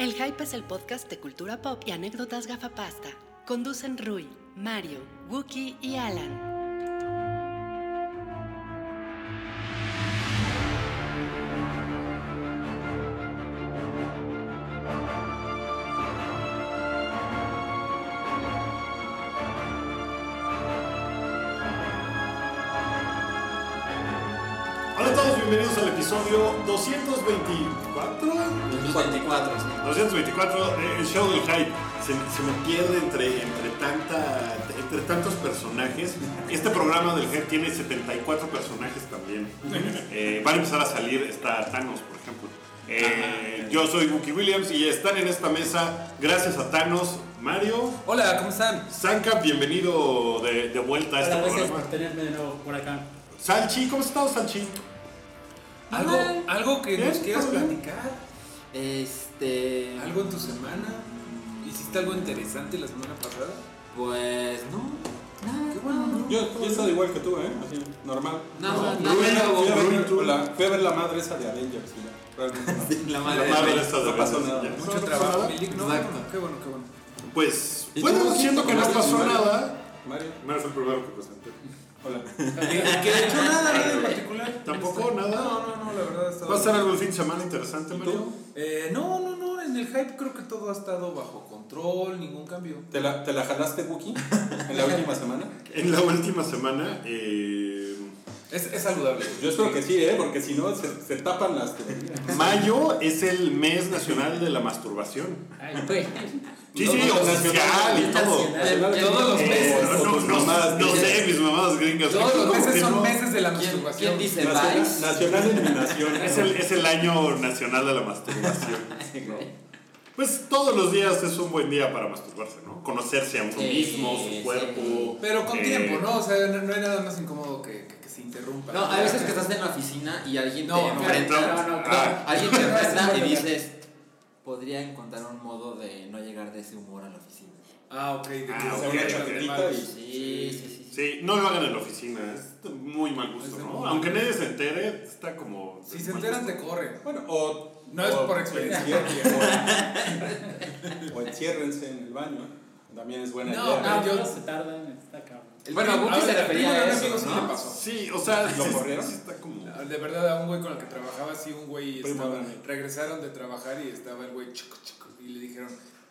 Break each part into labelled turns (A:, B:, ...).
A: El Hype es el podcast de cultura pop y anécdotas gafapasta. Conducen Rui, Mario, Wookie y Alan.
B: Hola a todos, bienvenidos al episodio 224.
C: 24, sí.
B: 224, eh, el show del hype. Se, se me pierde entre, entre, tanta, entre tantos personajes. Este programa del hype tiene 74 personajes también. Eh, van a empezar a salir, está Thanos, por ejemplo. Eh, yo soy Wookie Williams y están en esta mesa, gracias a Thanos, Mario.
C: Hola, ¿cómo están?
B: Sanka, bienvenido de, de vuelta a este
D: Hola, gracias
B: programa.
D: por tenerme de nuevo por acá.
B: Salchi, ¿cómo estás, Salchi?
C: ¿Algo, algo que nos quieras platicar?
E: Este.
C: ¿Algo en tu semana? ¿Hiciste algo interesante la semana pasada?
E: Pues no. Nada.
C: Qué bueno, ¿no?
F: Yo, yo he estado igual que tú, ¿eh? Así, normal.
E: No,
B: No,
E: no,
F: Fui a, ver, la, fui a ver la madre esa de Avengers ya. Realmente no.
E: La
B: La
E: madre.
B: madre
E: de-
B: esta de
F: no pasó nada.
C: Mucho
B: No, no
C: trabajo. Milik. No,
E: Exacto.
C: qué bueno, qué bueno.
B: Pues,
E: ¿Y
B: bueno, siento que no
F: ¿Cómo
B: pasó nada.
F: Mario,
B: Mario fue el primero que presenté.
F: Hola.
C: ¿Y que de hecho nada, nada en particular?
B: Tampoco nada.
C: No, no, no, la verdad está.
B: ¿Va a estar algún fin de semana interesante,
F: ¿Y
B: Mario?
C: Eh, no, no, no, en el hype creo que todo ha estado bajo control, ningún cambio.
F: ¿Te la, ¿Te la jalaste, Wookie? En la última semana.
B: En la última semana, eh,
C: Es, es saludable.
F: Yo espero que sí, ¿eh? Porque si no, se, se tapan las.
B: mayo es el mes nacional de la masturbación.
D: Ay.
B: Sí,
F: No,
B: sí,
F: no,
B: oficial y todo.
F: Nacional.
C: Todos los
B: Eh,
C: meses.
B: no, no, no,
F: mamadas,
B: no
F: dices.
B: sé, mis mamadas gringas.
C: Todos los
B: ¿Cómo
C: meses son meses de la
E: ¿Quién,
C: masturbación.
E: quién dice
F: Nacional, nacional de eliminación.
B: Es el, es el año nacional de la masturbación. Pues todos los días es un buen día para masturbarse, ¿no? Conocerse a uno
E: Sí,
B: mismo, su
E: sí.
B: cuerpo.
C: Pero con
B: eh,
C: tiempo, ¿no? O sea, no, no hay nada más incómodo que, que, que se interrumpa.
E: No, hay veces que estás en la oficina y alguien
C: No,
E: te enfrenta.
B: no,
D: no, no,
B: Ah,
E: Alguien te
C: No,
E: enfrenta y dices. Podría encontrar un modo de no llegar de ese humor a la oficina.
C: Ah, ok. De que
B: Ah,
C: se
B: ok,
C: una chaquetita
F: y-
E: Sí, sí, sí. sí.
B: Sí, no lo hagan en la oficina, es muy mal gusto,
C: Es
B: ¿no? Aunque nadie se entere, está como...
C: Si se enteran,
B: gusto.
C: te corren.
F: Bueno, o.
C: No es por experiencia
F: O, o enciérrense en el baño. También es buena
C: No,
F: idea.
C: no,
D: No,
C: yo-
D: yo se tardan, está cabrón.
E: Bueno, Buki
C: A
E: se refería a
C: un amigo
E: eso,
C: le
E: ¿no?
C: pasó.
B: Sí, o sea...
F: ¿Lo corrieron?
B: sí está como...
C: De verdad, a un güey con el que trabajaba, sí, un güey estaba, regresaron de trabajar y estaba el güey chico, chico, y le dijeron,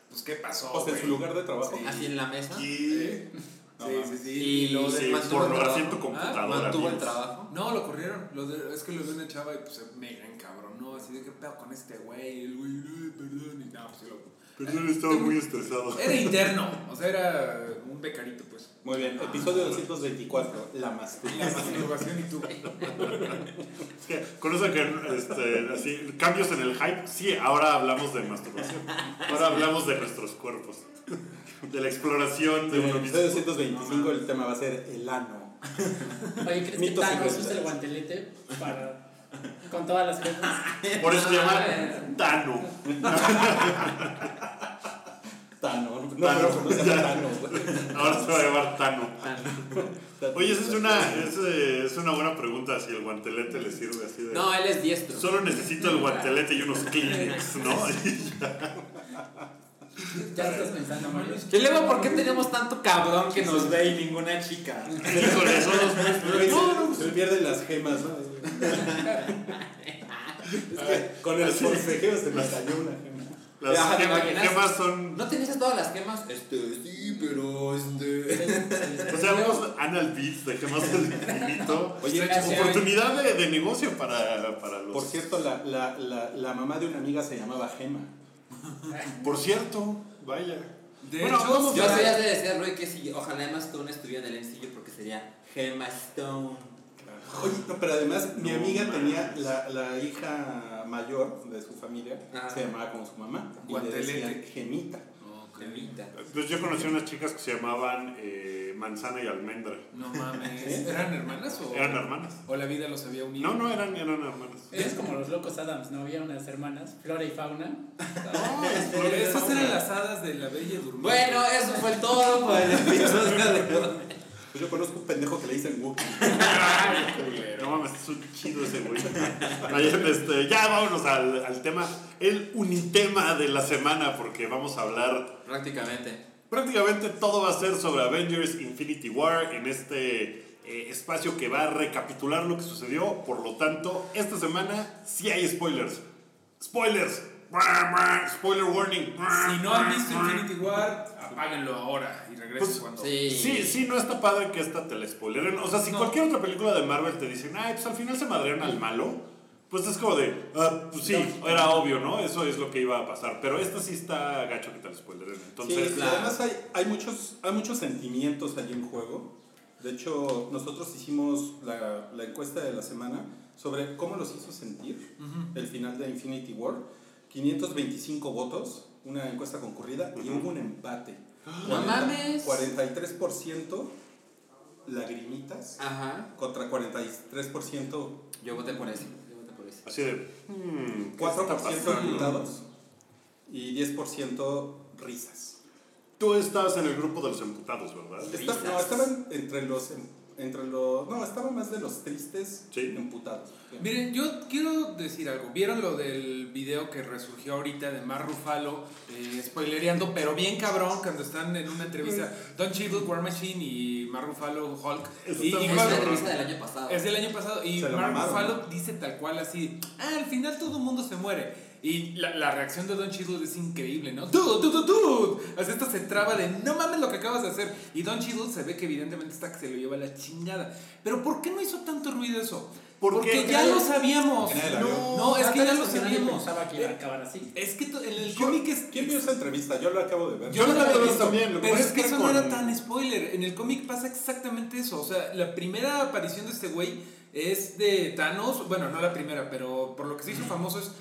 C: pues, ¿qué pasó,
F: O sea, en su lugar de trabajo.
C: Sí.
E: Así en la mesa.
B: ¿Qué?
F: No
C: Sí, sí, sí.
E: Y
C: lo
B: Sí,
E: el
B: pornografía en tu
E: trabajo.
B: computadora.
E: Mantuvo el trabajo.
C: No, lo corrieron. Lo de- es que lo de una chava y pues se encabronó. Así de, ¿qué pedo con este güey? El güey, "Ay, perdón. Y no, pues sí lo...
B: Perdón, estaba muy estresado.
C: Era interno, o sea, era un becarito, pues.
F: Muy bien, episodio 224. La
C: La
F: masturbación.
C: masturbación y tú.
B: Que con eso que este, así, cambios en el hype, sí, ahora hablamos de masturbación. Ahora hablamos de nuestros cuerpos. De la exploración de
F: En
B: uno
F: el
B: mismo.
F: episodio 225 el tema va a ser el ano.
D: Oye, ¿crees que Thanos usa el guantelete para. Con todas las cosas?
B: Por eso se llama Tano.
F: Tano. No,
B: Tano.
F: no, no se llama Tano. güey.
B: Ahora se va a llamar Tano.
F: Tano.
B: Oye, esa es una, es, es una buena pregunta si el guantelete le sirve así de...
E: No, él es diestro.
B: Solo necesito el guantelete y unos Kleenex, ¿no?
D: Ya lo estás pensando, Mario.
E: Y luego, ¿por qué tenemos tanto cabrón que nos ve y ninguna chica?
B: Híjole, son los
F: Güey, se, se pierden las gemas, ¿no? Es que con el forcejeo se me cayó una gema.
B: Las
E: Ajá, ¿te
B: gemas, son...
E: ¿No tenías todas las gemas? Este, sí, pero este.
B: O sea, unos anal beats de gemas del infinito.
F: Oye,
D: Gracias.
B: Oportunidad de, de negocio para, para los...
F: por cierto, la, la, la, la mamá de una amiga se llamaba Gema.
B: Por cierto, vaya.
C: De
B: Bueno,
C: hecho,
B: vamos
E: Yo ya te decía, Roy, que si ojalá Emma Stone estuviera en el MCU porque sería Gemma Stone.
F: Oye, no, pero además mi amiga tenía la, la hija mayor de su familia,
E: Ah.
F: se llamaba como su mamá, y le decían Gemita.
E: Gemita.
B: Pues yo conocí unas chicas que se llamaban eh, Manzana y Almendra.
C: No mames. ¿Eran hermanas o.?
B: Eran hermanas.
C: ¿O la vida los había unido?
B: No, no, eran, eran hermanas.
D: Es como los locos Adams, ¿no? Había unas hermanas, Flora y Fauna.
B: No,
C: Esas eran las hadas de la Bella Durmiente.
E: Bueno, eso fue todo por el episodio de hoy.
F: Pues yo conozco un pendejo que le dicen Wookiee.
B: No mames, es un chido ese güey. Este, ya vámonos al, al tema, el unitema de la semana, porque vamos a hablar
E: Prácticamente.
B: Prácticamente todo va a ser sobre Avengers Infinity War en este eh, espacio que va a recapitular lo que sucedió. Por lo tanto, esta semana sí hay spoilers. Spoilers. Spoiler warning.
C: Si no han visto Infinity War, apáguenlo ahora
B: Pues,
C: cuando.
E: Sí.
B: Sí, sí, no está padre que esta te la spoileren. O sea, si
C: No.
B: cualquier otra película de Marvel te dicen, ay, pues al final se madrean al malo, pues es como de, ah, pues sí, era obvio, ¿no? Eso es lo que iba a pasar. Pero esta sí está gacho que te la spoileren. Entonces,
F: sí, y además hay, hay, muchos, hay muchos sentimientos allí en juego. De hecho, nosotros hicimos la, la encuesta de la semana sobre cómo los hizo sentir el final de Infinity War. 525 votos, una encuesta concurrida, y hubo un empate.
E: No mames.
F: 43% lagrimitas
E: Ajá.
F: contra 43%
E: Yo voté por ese. Yo voté por ese.
B: así de, hmm, ¿qué está
F: 4%
B: pasando?
F: emputados y 10% risas.
B: Tú estabas en el grupo de los emputados, ¿verdad?
F: Está- no,
E: Risas.
F: estaban entre los entre los no, estaban más de los tristes
B: Sí.
F: emputados.
C: Miren, yo quiero decir algo. ¿Vieron lo del video que resurgió ahorita de Mar Rufalo? Eh, spoilereando, pero bien cabrón, cuando están en una entrevista. Don Cheadle, War Machine y Mar Rufalo, Hulk.
B: Eso
C: Y,
B: está
C: y
E: Es la entrevista del año pasado.
C: es del año pasado y
F: Se lo
C: Mark
F: mamaron,
C: Ruffalo
F: ¿no?
C: dice tal cual así, ah, al final todo el mundo se muere. Y la, la reacción de Don Cheadle es increíble, ¿no? Dude, dude, dude, dude. Así esta se traba de, no mames lo que acabas de hacer. Y Don Cheadle se ve que evidentemente está que se lo lleva la chingada. Pero ¿por qué no hizo tanto ruido eso?
B: Porque
C: Porque ya lo sabíamos. No, no, es que ya lo sabíamos.
D: que iba a acabar así.
C: Es que en el
F: Yo-
C: cómic es...
F: ¿Quién vio esa entrevista? Yo lo acabo de ver.
B: Yo la
C: la
B: había
C: había
B: visto también, lo
C: Pero es que
B: es que
C: eso no era
B: con-
C: tan spoiler. En el cómic pasa exactamente eso. O sea, la primera aparición de este güey es de Thanos. Bueno, no la primera, pero por lo que se hizo famoso es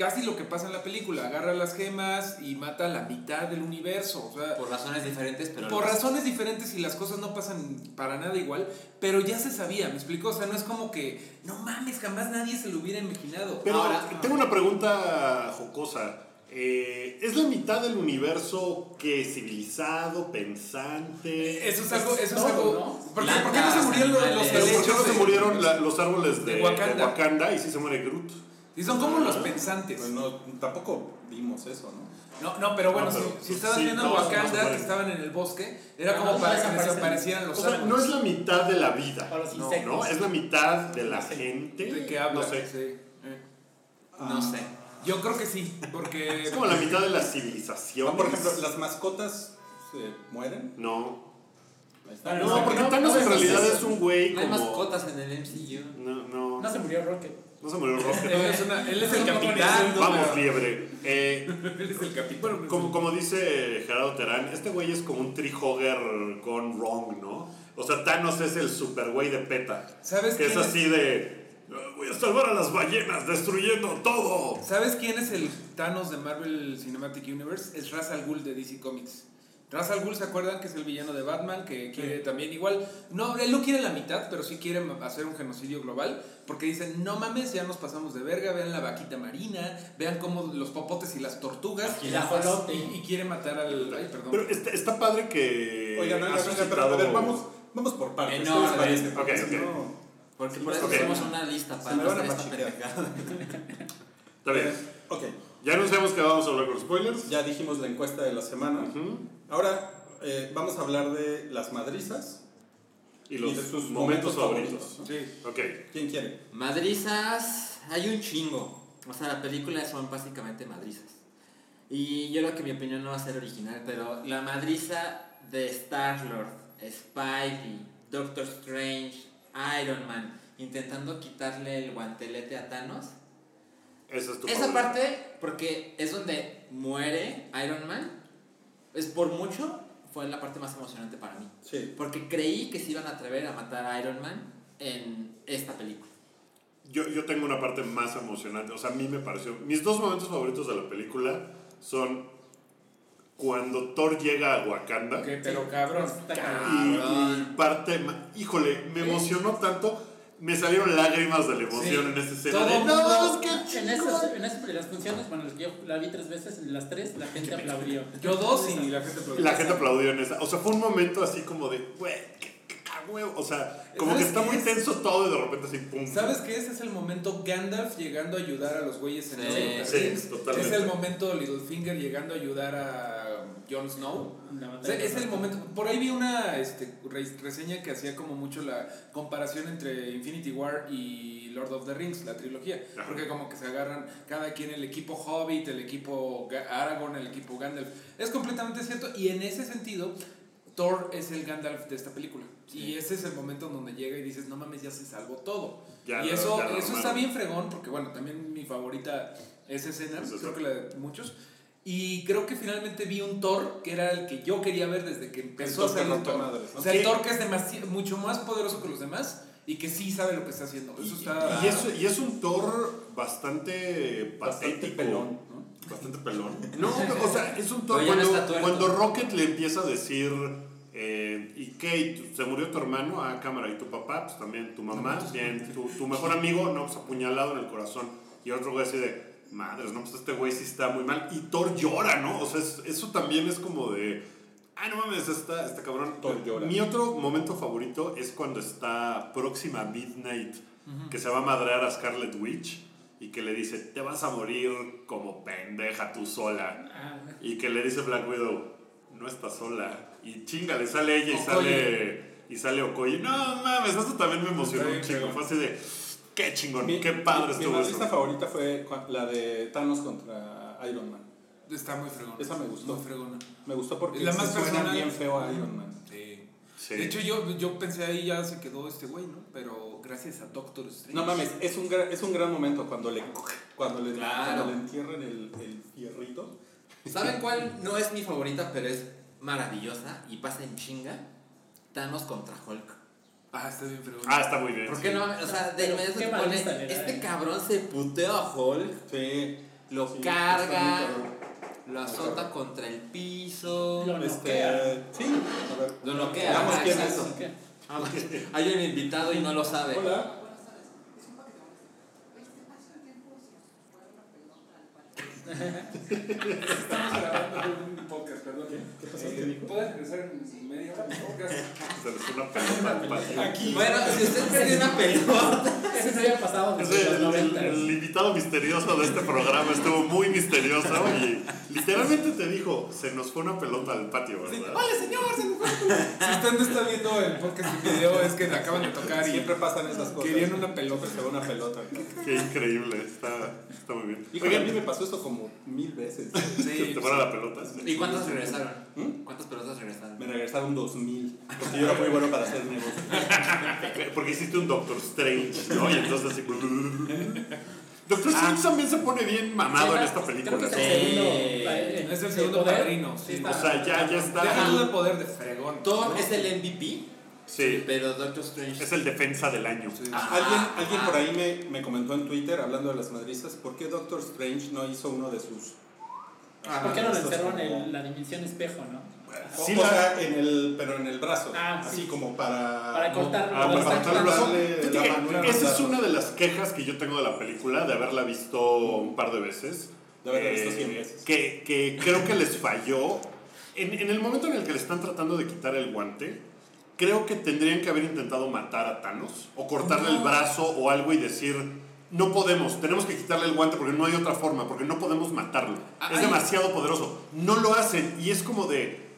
C: casi lo que pasa en la película. Agarra las gemas y mata a la mitad del universo. O sea,
E: Por razones diferentes, pero.
C: por razones diferentes y las cosas no pasan para nada igual, pero ya se sabía, ¿me explico? O sea, no es como que, no mames, jamás nadie se lo hubiera imaginado.
B: Pero
C: Ahora,
B: tengo una pregunta jocosa. Eh, ¿Es la mitad del universo que civilizado, pensante?
C: Eso es algo, eso es algo.
D: ¿no?
C: ¿Por qué, por qué no se murieron los, los
B: Pero ¿por qué no se
C: de-
B: murieron la- los árboles de,
C: de
B: de
C: Wakanda?
B: Wakanda. y sí se muere Groot?
C: Y son como los pensantes.
F: Pues no, tampoco vimos eso, ¿no?
C: No, no, pero bueno,
B: No, pero-
C: si, si estaban
B: sí,
C: viendo
B: no,
C: Wakanda, que estaban en el bosque, era
D: Ah,
C: como
D: no,
C: para que
D: desaparecen.
C: desaparecieran los
B: O sea,
C: árboles.
B: no es la mitad de la vida.
D: O los
B: No,
D: insectos.
B: ¿no? Es la mitad de la gente.
C: ¿De qué habla?
B: No sé.
C: Sí. Eh.
E: No sé.
C: Yo creo que sí, porque...
B: Es como la mitad de la
F: Ah,
B: civilización.
F: por ejemplo, las mascotas se mueren.
B: No.
D: No,
B: No, porque
D: no,
B: Thanos
D: no,
B: en realidad es un güey
E: No hay
B: como...
E: mascotas en el MCU.
B: No, no.
D: No se murió Rocket.
B: No se murió Rocket.
C: Él es, una- él es el capitán.
B: Vamos, liebre. Eh,
C: Él es el capitán.
B: como, como dice Gerardo Terán, este güey es como un trihogger con wrong, ¿no? O sea, Thanos es el super güey de PETA.
C: ¿Sabes
B: Que es
C: quién
B: así de... "Ah, Voy a salvar a las ballenas destruyendo todo.
C: ¿Sabes quién es el Thanos de Marvel Cinematic Universe? Es Ra's al Ghul de DC Comics. Ra's al Ghul, ¿se acuerdan que es el villano de Batman? Que quiere también igual... No, él no quiere la mitad, pero sí quiere hacer un genocidio global. Porque dicen, no mames, ya nos pasamos de verga. Vean la vaquita marina. Vean cómo los popotes y las tortugas.
D: Y la.
C: Y, y quiere matar al... Ay, perdón.
B: Pero está, está padre que...
F: Oigan,
B: ha
F: oigan, pero a ver, vamos, vamos por partes.
E: Eh,
F: ¿Qué
E: no, a ver,
F: Porque
B: ok,
F: si
B: ok.
F: no-
E: Porque por eso
B: Ok.
E: hacemos una lista para no hacer esta pendejada.
B: Está bien.
F: Ok,
B: Ya anunciamos que vamos a hablar con spoilers.
F: ya dijimos la encuesta de la semana.
B: Ujú.
F: Ahora eh, vamos a hablar de las madrizas
B: Y los
F: y de sus
B: momentos, favoritos.
F: ¿no?
C: Sí.
B: Ok.
F: ¿Quién quiere?
E: Madrizas, hay un chingo. O sea, la película son básicamente madrizas. Y yo creo que mi opinión no va a ser original, pero la madriza de Star-Lord, Spidey, Doctor Strange, Iron Man, intentando quitarle el guantelete a Thanos.
B: Esa es tu
E: Esa
B: favorita.
E: parte, porque es donde muere Iron Man, es por mucho, fue la parte más emocionante para mí.
F: Sí.
E: Porque creí que se iban a atrever a matar a Iron Man en esta película.
B: Yo, yo tengo una parte más emocionante. O sea, a mí me pareció. Mis dos momentos favoritos de la película son cuando Thor llega a Wakanda.
C: Que, pero cabrón.
D: Está
B: Y,
D: cabrón.
B: y parte. Híjole, me emocionó tanto. Me salieron lágrimas de la emoción
C: Sí.
B: en esa escena. De,
C: mundo-
B: no, es que
D: En esas, en esas las funciones, bueno, las que yo la vi tres veces, en las tres la gente aplaudió.
C: Yo dos y la gente aplaudió.
B: La gente aplaudió en esa. O sea, fue un momento así como de, güey, huevo. O sea, como que
C: ¿Sabes
B: está muy
C: es?
B: tenso todo y de repente así, pum.
C: ¿Sabes qué? Ese es el momento Gandalf llegando a ayudar a los güeyes en
E: Sí,
C: the
B: sí, totalmente.
C: Es el momento Littlefinger llegando a ayudar a Jon Snow. O sea, es el momento. Por ahí vi una este, re- reseña que hacía como mucho la comparación entre Infinity War y Lord of the Rings, la trilogía.
B: Ajá.
C: Porque como que se agarran cada quien el equipo Hobbit, el equipo Aragorn, el equipo Gandalf. Es completamente cierto. Y en ese sentido, Thor es el Gandalf de esta película. Y ese es el momento en donde llega y dices, no mames, ya se salvó todo.
B: Ya
C: y
B: lo-
C: eso, eso está bien fregón, porque bueno, también mi favorita es escena,
B: Es esa.
C: creo que la de muchos. Y creo que finalmente vi un Thor que era el que yo quería ver desde que empezó a salir Thor. O sea, el
B: Sí.
C: Thor que es demasi- mucho más poderoso que los demás y que sí sabe lo que está haciendo. Eso está.
B: Y es, y es un Thor bastante
F: Bastante
B: patético.
F: pelón, ¿no?
B: Bastante pelón. No, o sea, es un Thor. Cuando, cuando Rocket le empieza a decir, ¿y qué? ¿Se murió tu hermano? Ah, cámara. ¿Y tu papá? Pues también. ¿Tu mamá? Bien. ¿Tu, tu mejor amigo? No, pues apuñalado en el corazón. Y otro güey así de, madres, no, pues este güey sí está muy mal. Y Thor llora, ¿no? O sea, es- eso también es como de, ah, no mames, está, está cabrón.
F: Thor llora.
B: Mi otro momento favorito es cuando está próxima a Midnight, que se va a madrear a Scarlet Witch y que le dice, te vas a morir como pendeja tú sola.
D: Ah,
B: Y que le dice Black Widow, no estás sola. Y chinga, le sale ella y
C: Okoye.
B: sale, y sale Okoye. No mames, eso también me emocionó
C: Sí,
B: un chingo. Fue así de, qué chingón,
F: Mi-
B: qué padre
F: mi, mi
B: estuvo
F: madrista
B: eso.
F: favorita fue la de Thanos contra Iron Man.
C: Está muy fregona.
F: Esa me gustó.
C: Muy fregona.
F: Me gustó porque
C: La
F: se
C: más
F: suena
C: personal.
F: bien feo a Iron Man.
C: Sí.
B: Sí.
C: De hecho, yo, yo pensé ahí ya se quedó este güey, ¿no? Pero gracias a Doctor Strange.
F: No mames, es un, gran, es un gran momento cuando le, cuando le,
E: Claro.
F: cuando le entierran el, el fierrito.
E: ¿Saben cuál no es mi favorita, pero es maravillosa y pasa en chinga? Thanos contra Hulk.
C: Ah, está bien fregona.
B: Ah, está muy bien.
E: ¿Por qué no? O sea, de
D: Pero,
E: inmediato
D: ¿qué
E: te pone, este
D: eh?
E: cabrón se puteó a Hulk,
F: Sí.
E: lo
F: Sí,
E: carga, lo azota contra el piso,
D: Lo
F: Este,
D: noquea.
F: sí, a ver.
E: lo noquea.
F: Veamos quién es.
E: exacto.
D: ¿Qué?
E: Ah, Hay un invitado y no lo sabe.
F: Hola.
C: Estamos grabando un podcast, perdón.
F: ¿Qué pasó?
C: Eh,
F: ¿Qué dijo?
C: ¿Puedes regresar en media hora?
B: Se una pelota al patio.
C: Aquí.
E: Bueno, si usted tiene una pelota,
D: Ese no había pasado
B: Es
D: desde
B: el,
D: los
B: el-
D: 90.
B: el invitado misterioso de este programa estuvo muy misterioso y literalmente te dijo, se nos fue una pelota al patio, ¿verdad?
C: Hola, señor. se nos fue. Si usted no está viendo el podcast y video, es que le acaban de tocar y
F: Siempre pasan esas cosas.
C: querían una pelota.
F: Se ve una pelota.
B: Qué increíble, está, está muy bien.
F: Híjole, a mí me pasó eso como mil veces.
B: ¿se te fuera la pelota?
E: ¿y cuántas regresaron?
F: ¿Mm?
E: ¿Cuántas pelotas regresaron?
F: Me regresaron dos mil. Porque yo era muy bueno para hacer negocios.
B: Porque hiciste un Doctor Strange, ¿no? Y entonces así... Doctor Strange también se pone bien mamado en esta película.
D: Creo que
B: ¿no?
D: es el
E: Sí.
D: segundo. eh,
C: Es el
D: de
C: segundo
D: poder.
C: padrino, sí.
D: está-
B: O sea, ya, ya está.
C: Deja de poder de fregón.
E: Thor es el MVP,
B: Sí,
E: pero Doctor Strange
B: es el defensa del año.
C: Sí.
E: Ah.
F: Alguien, por ahí me, me comentó en Twitter, hablando de las madrizas, ¿por qué Doctor Strange no hizo uno de sus...
E: Ah,
D: ¿Por qué no lo
F: estos
D: encerró
F: como-
D: en la dimensión espejo, no?
B: Sí,
F: o sea, en el, pero en el brazo.
D: Ah,
F: así
D: sí.
F: como para...
D: Para cortar
B: Ah, para cortar el brazo.
F: darle
B: Fíjate
F: la
B: que
F: mano en
B: Esa es
F: brazos.
B: una de las quejas que yo tengo de la película, de haberla visto un par de veces.
F: De haberla
B: Eh,
F: visto cien veces.
B: Que, que creo que les falló. En, en el momento en el que le están tratando de quitar el guante, creo que tendrían que haber intentado matar a Thanos o cortarle el brazo o algo y decir. No podemos, tenemos que quitarle el guante porque no hay otra forma, porque no podemos matarlo.
C: Ah,
B: es demasiado poderoso. No lo hacen y es como de.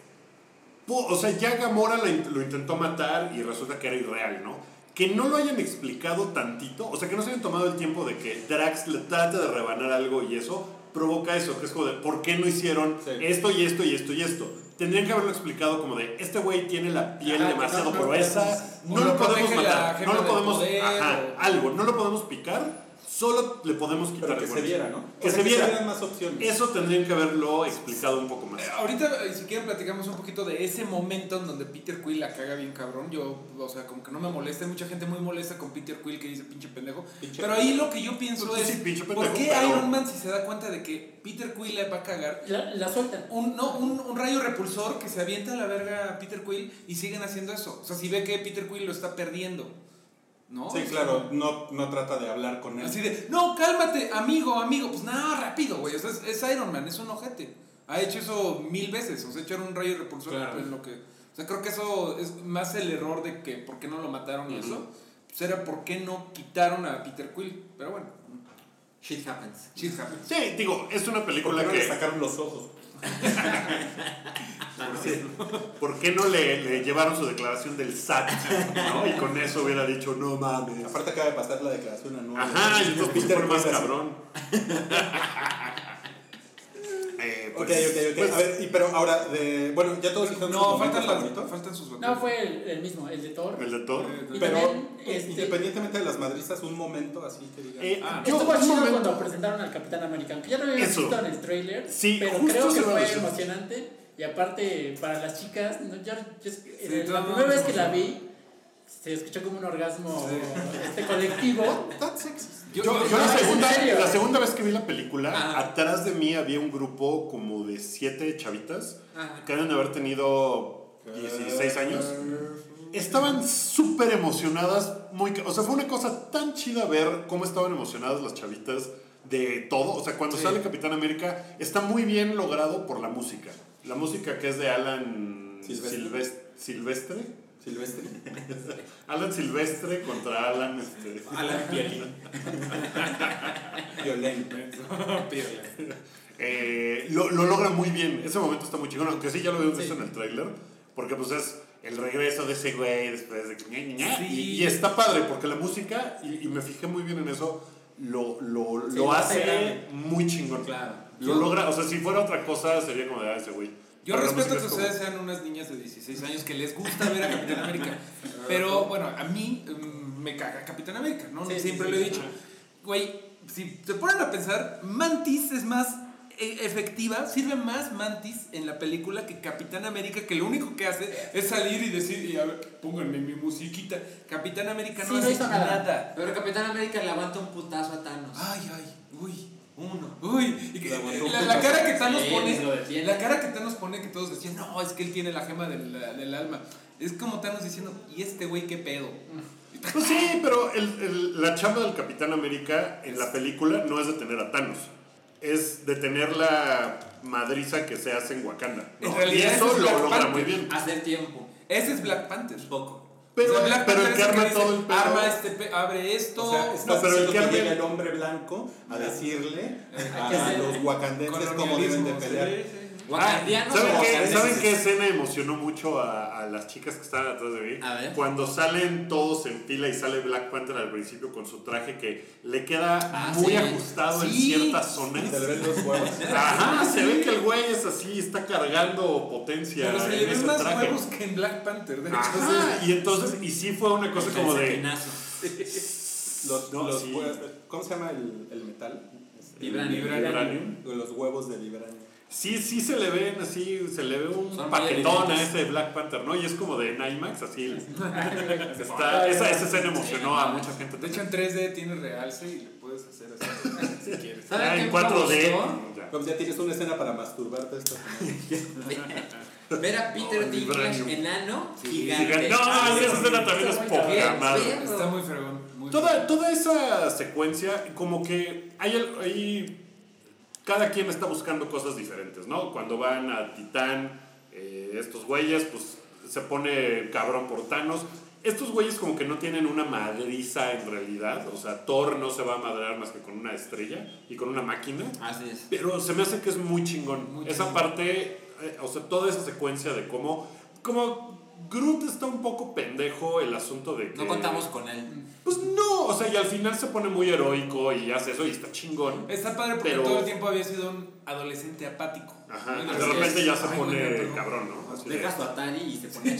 B: O sea, ya Gamora lo intentó matar y resulta que era irreal, ¿no? Que no lo hayan explicado tantito, o sea, que no se hayan tomado el tiempo de que Drax le trate de rebanar algo y eso provoca eso, que es como de, ¿por qué no hicieron
F: Sí.
B: esto y esto y esto y esto? Tendrían que haberlo explicado como de, este güey tiene la piel
D: Ajá,
B: demasiado
D: no, no
B: gruesa, no, lo podemos matar, no lo podemos,
C: poder,
B: ajá,
C: o-
B: algo, no lo podemos picar, solo le podemos quitar
F: Pero que se viera, ¿no?
B: Que
F: O sea,
B: se viera.
F: vieran más opciones.
B: Eso tendrían que haberlo explicado un poco más.
C: Eh, Ahorita, eh, si quieren, platicamos un poquito de ese momento en donde Peter Quill la caga bien cabrón. Yo, o sea, como que no me molesta. Hay mucha gente muy molesta con Peter Quill que dice pinche pendejo.
F: Pinche
C: pero ahí lo que yo pienso
B: Pues
C: es:
B: sí,
C: ¿por qué
B: pero-
C: Iron Man, si se da cuenta de que Peter Quill le va a cagar,
D: La, la sueltan.
C: un, no, un, un rayo repulsor que se avienta a la verga a Peter Quill y siguen haciendo eso? O sea, si ve que Peter Quill lo está perdiendo, ¿no?
F: Sí, claro, no, no trata de hablar con él.
C: Así de, no, cálmate, amigo, amigo. Pues nada, rápido, güey. O sea, es, es Iron Man, es un ojete. Ha hecho eso mil veces. O sea, echar un rayo repulsor
E: Claro.
C: en lo que O sea, creo que eso es más el error de que por qué no lo mataron y eso. Pues era por qué no quitaron a Peter Quill. Pero bueno,
E: Shit happens.
C: shit happens.
B: Sí, digo, es una
F: ¿Por
B: película
F: qué no
B: que...
F: le sacaron los ojos?
B: ¿Por qué no le, le llevaron su declaración del SAT? ¿no? Y con eso hubiera dicho, no mames.
F: Aparte acaba de pasar la declaración anual.
B: Ajá, y
F: Peter
B: más cabrón. Eh,
F: Ok,
B: pues,
F: ok, ok.
B: pues,
F: a ver, y, pero ahora, de, bueno, ya todos dijeron
C: No, faltan, las,
F: favorito.
C: faltan sus
D: No,
C: batallas.
D: fue el, el mismo, el de Thor.
B: el de Thor.
C: Eh,
F: Pero
D: también, este,
F: independientemente de las madrizas, un momento así que digan.
B: Eh,
C: Ah,
D: Estuvo
B: un
D: chido cuando presentaron al Capitán América, aunque ya lo había visto en el trailer,
B: Sí,
D: pero
B: justo
D: creo que fue emocionante. Y aparte, para las chicas, no, yo, yo- eh,
C: todo
D: la primera vez que la vi, se escuchó como un orgasmo este colectivo.
B: Yo,
C: Yo-
B: yo la, segunda, la segunda vez que vi la película,
E: Ajá.
B: atrás de mí había un grupo como de siete chavitas
E: Ajá.
B: que deben de haber tenido 16 años. Estaban súper emocionadas, muy, o sea, fue una cosa tan chida ver cómo estaban emocionadas las chavitas de todo. O sea, cuando
E: Sí.
B: sale Capitán América, está muy bien logrado por la música. La música que es de Alan
F: Silvestre.
B: Silvest- Silvestre.
F: Silvestre.
B: Alan Silvestre contra Alan. Este,
E: Alan Pielin.
F: Violento.
B: Eh, lo, lo logra muy bien. Ese momento está muy chingón, aunque sí ya lo habíamos visto
D: Sí.
B: en el tráiler, porque pues es el regreso de ese güey después de
C: Sí.
B: y, y está padre, porque la música, y, y me fijé muy bien en eso, lo, lo,
D: Sí,
B: lo hace muy chingón.
E: Claro.
B: Lo logra, o sea, si fuera otra cosa sería como de ah, ese güey.
C: Yo respeto que ustedes sean unas niñas de 16 años que les gusta ver a Capitán América. Pero bueno, a mí mm, me caga Capitán América, ¿no?
D: Sí, sí,
C: Siempre
D: sí.
C: lo he dicho. Güey, si se ponen a pensar, Mantis es más e- efectiva, sirve más Mantis en la película que Capitán América, que lo único que hace es salir y decir, y a ver, pónganme mi musiquita. Capitán América
D: Sí,
C: no
D: no
C: hace
D: hizo nada.
C: nada.
E: Pero Capitán América le aguanta un putazo a Thanos.
C: Ay, ay, uy.
E: Uno.
C: Uy, y que-
F: un
C: la, la cara que Thanos pone, la cara que Thanos pone que todos decían, no, es que él tiene la gema del, del alma. Es como Thanos diciendo, ¿y este güey qué pedo?
B: Pues sí, pero el, el- la chamba del Capitán América en la película no es detener a Thanos. Es detener la madriza que se hace en Wakanda. ¿no?
C: En realidad
B: y eso
C: eso es
B: lo
C: Black
B: logra
C: Panther.
B: muy bien.
E: Hacer tiempo.
C: Ese es Black Panther.
E: Poco.
B: Pero,
C: O sea, Black
B: pero el que arma todo el pedo.
C: Arma este, pe- abre esto.
F: O sea,
C: no,
B: pero el que
F: que llega el hombre blanco a decirle a, a
D: se-
F: los wakandenses cómo deben de pelear.
C: sí, sí.
E: Wakandianos
B: ¿Saben qué,
E: wakandenses?
B: ¿Saben qué escena emocionó mucho a, a las chicas que estaban atrás de mí?
E: A ver.
B: Cuando salen todos en fila y sale Black Panther al principio con su traje que le queda
E: Ah,
B: muy
E: sí.
B: ajustado en ciertas zonas.
F: Se le ven los huevos.
B: Ajá, se ve que el güey es así, está cargando potencia
C: Pero se le ven más
B: traje.
C: huevos que en Black Panther, de hecho.
B: Ajá, y entonces, y sí fue una cosa como de...
F: Los,
B: No,
F: los ¿Cómo se llama el, el metal?
E: Vibranium.
B: Vibranium.
F: Los huevos de vibranium.
B: Sí, sí se le ven así, se le ve un
E: Son
B: paquetón a ese Black Panther, ¿no? Y es como de en IMAX, así. Está, esa, esa escena emocionó a mucha gente.
C: De hecho, en 3D tiene realce y le puedes hacer así si quieres.
E: ¿Saben
B: Ya
E: qué
B: en
E: me
B: 4D.
E: gustó?
B: ya.
F: Pues ya tienes una escena para masturbarte esta.
E: Ver a Peter
B: Oh,
E: Dinklage enano
B: Sí,
E: gigante.
B: No, esa escena también es poca madre.
C: Está muy fregón.
B: Toda, toda esa secuencia, como que hay, el- hay- Cada quien está buscando cosas diferentes, ¿no? Cuando van a Titán, eh, estos güeyes, pues se pone cabrón por Thanos. Estos güeyes como que no tienen una madriza en realidad. O sea, Thor no se va a madrear más que con una estrella y con una máquina.
E: Así es.
B: Pero se me hace que es muy chingón.
C: Muy
B: esa
C: chingón.
B: parte, eh, o sea, toda esa secuencia de cómo... Como Groot está un poco pendejo el asunto de que...
E: No contamos con él.
B: Pues no, o sea, y al final se pone muy heroico y hace eso y está chingón.
C: Está padre porque
B: Pero-
C: todo el tiempo había sido un adolescente apático.
B: Ajá,
C: ¿no?
B: de repente ya se pone cabrón, ¿no? Así de,
E: Deja su Atari y se pone.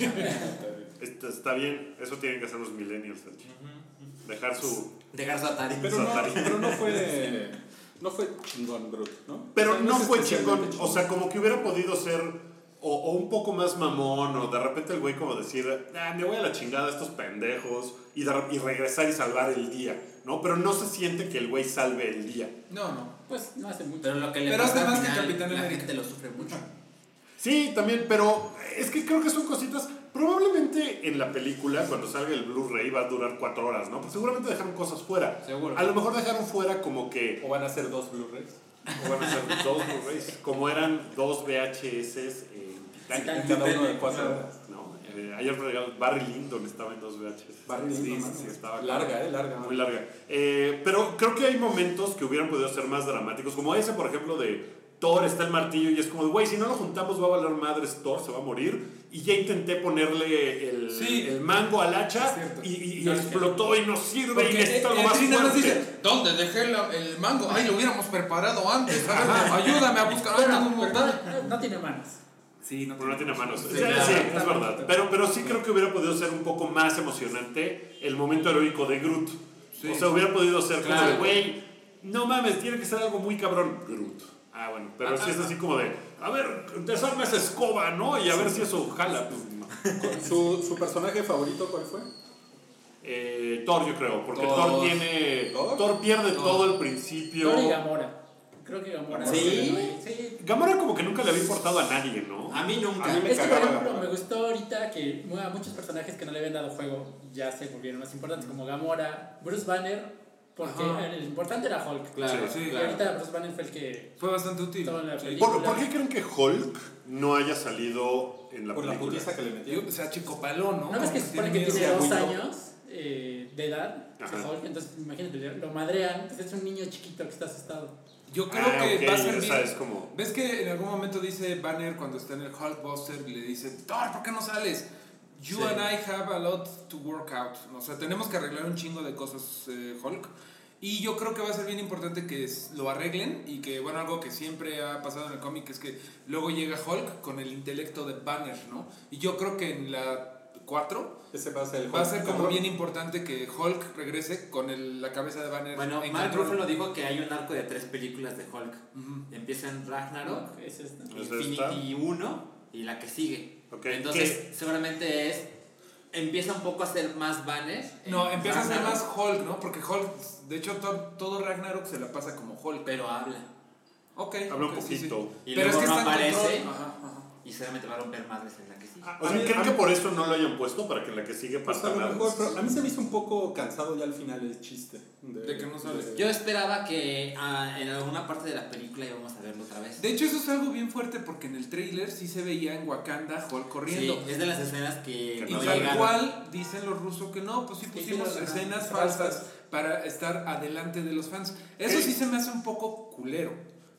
B: "Está- está bien, eso tienen que hacer los millennials, Sanchi. Dejar su...
E: Dejar su Atari.
F: Pero no,
B: Atari.
F: pero no fue. No fue chingón, Groot, ¿no?
B: Pero
F: O sea,
B: no fue chingón, o sea, como que hubiera podido ser o, o un poco más mamón, o de repente el güey como decir, ah, me voy a la chingada a estos pendejos, y, de- y regresar y salvar el día, ¿no? Pero no se siente que el güey salve el día.
C: No, no.
D: Pues no hace mucho.
E: Pero lo que le
C: Pero
E: pasa
C: más
E: al
C: que
E: final,
C: Capitán
E: la
C: América.
E: gente lo sufre mucho.
B: Sí, también, pero es que creo que son cositas. Probablemente en la película, cuando salga el Blu-ray, va a durar cuatro horas, ¿no? Pues seguramente dejaron cosas fuera.
C: Seguro.
B: A lo mejor dejaron fuera como que.
F: O van a ser dos Blu-rays.
B: O van a ser dos Blu-rays. Como eran dos VHS
F: cada uno de cuatro.
B: No, eh, ayer regalo Barry Lyndon estaba en dos VHs.
F: Barry
B: sí,
F: Lyndon,
B: sí, estaba
F: Larga, eh, larga.
B: Muy larga. Eh, pero creo que hay momentos que hubieran podido ser más dramáticos, como ese, por ejemplo, de Thor está el martillo y es como, güey, si no lo juntamos va a valer madres Thor, se va a morir. Y ya intenté ponerle el,
C: Sí.
B: el mango al hacha y, y- y
D: No,
B: explotó y no sirve y
C: Porque
B: necesito algo más fuerte.
C: dice, ¿dónde dejé el mango? Ay, lo hubiéramos preparado antes. Ayúdame a buscar.
D: No, no tiene manos.
C: Sí, no
B: Pero no tiene manos.
E: Sí,
B: Sí,
E: claro.
B: sí, es verdad. Pero, pero sí creo que hubiera podido ser un poco más emocionante el momento heroico de Groot. O sea, hubiera podido ser como de,
E: Claro.
B: güey, no mames, tiene que ser algo muy cabrón. Groot. Ah, bueno, pero sí es así como de, a ver, desarma esa escoba, ¿no? Y a ver si eso jala.
F: ¿Su, ¿Su personaje favorito cuál fue?
B: Eh, Thor, yo creo, porque
C: Thor.
B: Thor, tiene.
F: ¿Thor?
B: Thor, pierde todo el principio.
D: Thor y Gamora. Creo que Gamora.
E: ¿Sí?
D: Sí.
B: Gamora como que nunca le había importado a nadie, ¿no?
E: A mí nunca.
F: A mí me
D: Es que, por ejemplo, me gustó ahorita que a muchos personajes que no le habían dado juego ya se volvieron más importantes, como Gamora, Bruce Banner, porque
C: Ajá.
D: el importante era Hulk.
E: Claro,
C: Sí, sí,
D: Y ahorita Bruce Banner fue el que
C: Fue bastante útil.
D: la.
B: ¿Por, por qué creen que Hulk no haya salido en la
F: Por la
B: película?
F: putiza que le metió.
C: o sea, chico palón, ¿no?
D: ¿No ves que se supone que tiene dos años eh, de edad? Hulk, entonces imagínate, lo madrean, pues es un niño chiquito que está asustado.
C: Yo creo
B: Ah,
C: que va a ser
B: esa
C: bien.
B: es como...
C: ¿Ves que en algún momento dice Banner cuando está en el Hulkbuster y le dice, Thor, ¿por qué no sales? You
E: Sí.
C: and I have a lot to work out. O sea, tenemos que arreglar un chingo de cosas, eh, Hulk. Y yo creo que va a ser bien importante que lo arreglen y que, bueno, algo que siempre ha pasado en el cómic es que luego llega Hulk con el intelecto de Banner, ¿no? Y yo creo que en la 4
F: Ese va a ser el
C: va a ser como bien importante que Hulk regrese con el- la cabeza de Banner.
E: Bueno,
C: en
E: Mark
C: control.
E: Ruffalo dijo que hay un arco de tres películas de Hulk.
C: Ujú.
E: Empieza en Ragnarok,
D: Es esto.
B: ¿Es
E: Infinity 1 y la que sigue.
B: Ok,
E: Entonces, seguramente es. Empieza un poco a ser más Banner.
C: No, empieza a ser
E: Ragnarok,
C: más Hulk, ¿no? Porque Hulk, de hecho, to- todo Ragnarok se la pasa como Hulk.
E: Pero habla.
C: Ok.
B: Habla un
C: ok, sí, sí.
B: poquito.
E: Y
C: Pero es
E: luego
C: que
E: no aparece.
C: control. Ajá.
E: Y seguramente va a romper madres en la que sigue.
B: O
F: A
B: sea,
F: mí-
B: ¿creen
F: a
B: que por eso no lo hayan puesto? Para que la que sigue
F: Pues a
B: parta
F: lo
B: madres?
F: mejor, pero a mí se me hizo un poco cansado ya al final el chiste.
C: De que no sale.
F: de-
E: Yo esperaba que ah, en alguna parte de la película íbamos a verlo otra vez.
C: De hecho, eso es algo bien fuerte porque en el trailer sí se veía en Wakanda Hulk corriendo.
E: Sí, es de las escenas que,
B: Que
C: Y
B: no
C: tal
B: llegaron.
C: cual dicen los rusos que no, pues sí pusimos
D: sí,
C: escenas
D: Falsas.
C: falsas para estar adelante de los fans. Eso sí se me hace un poco culero.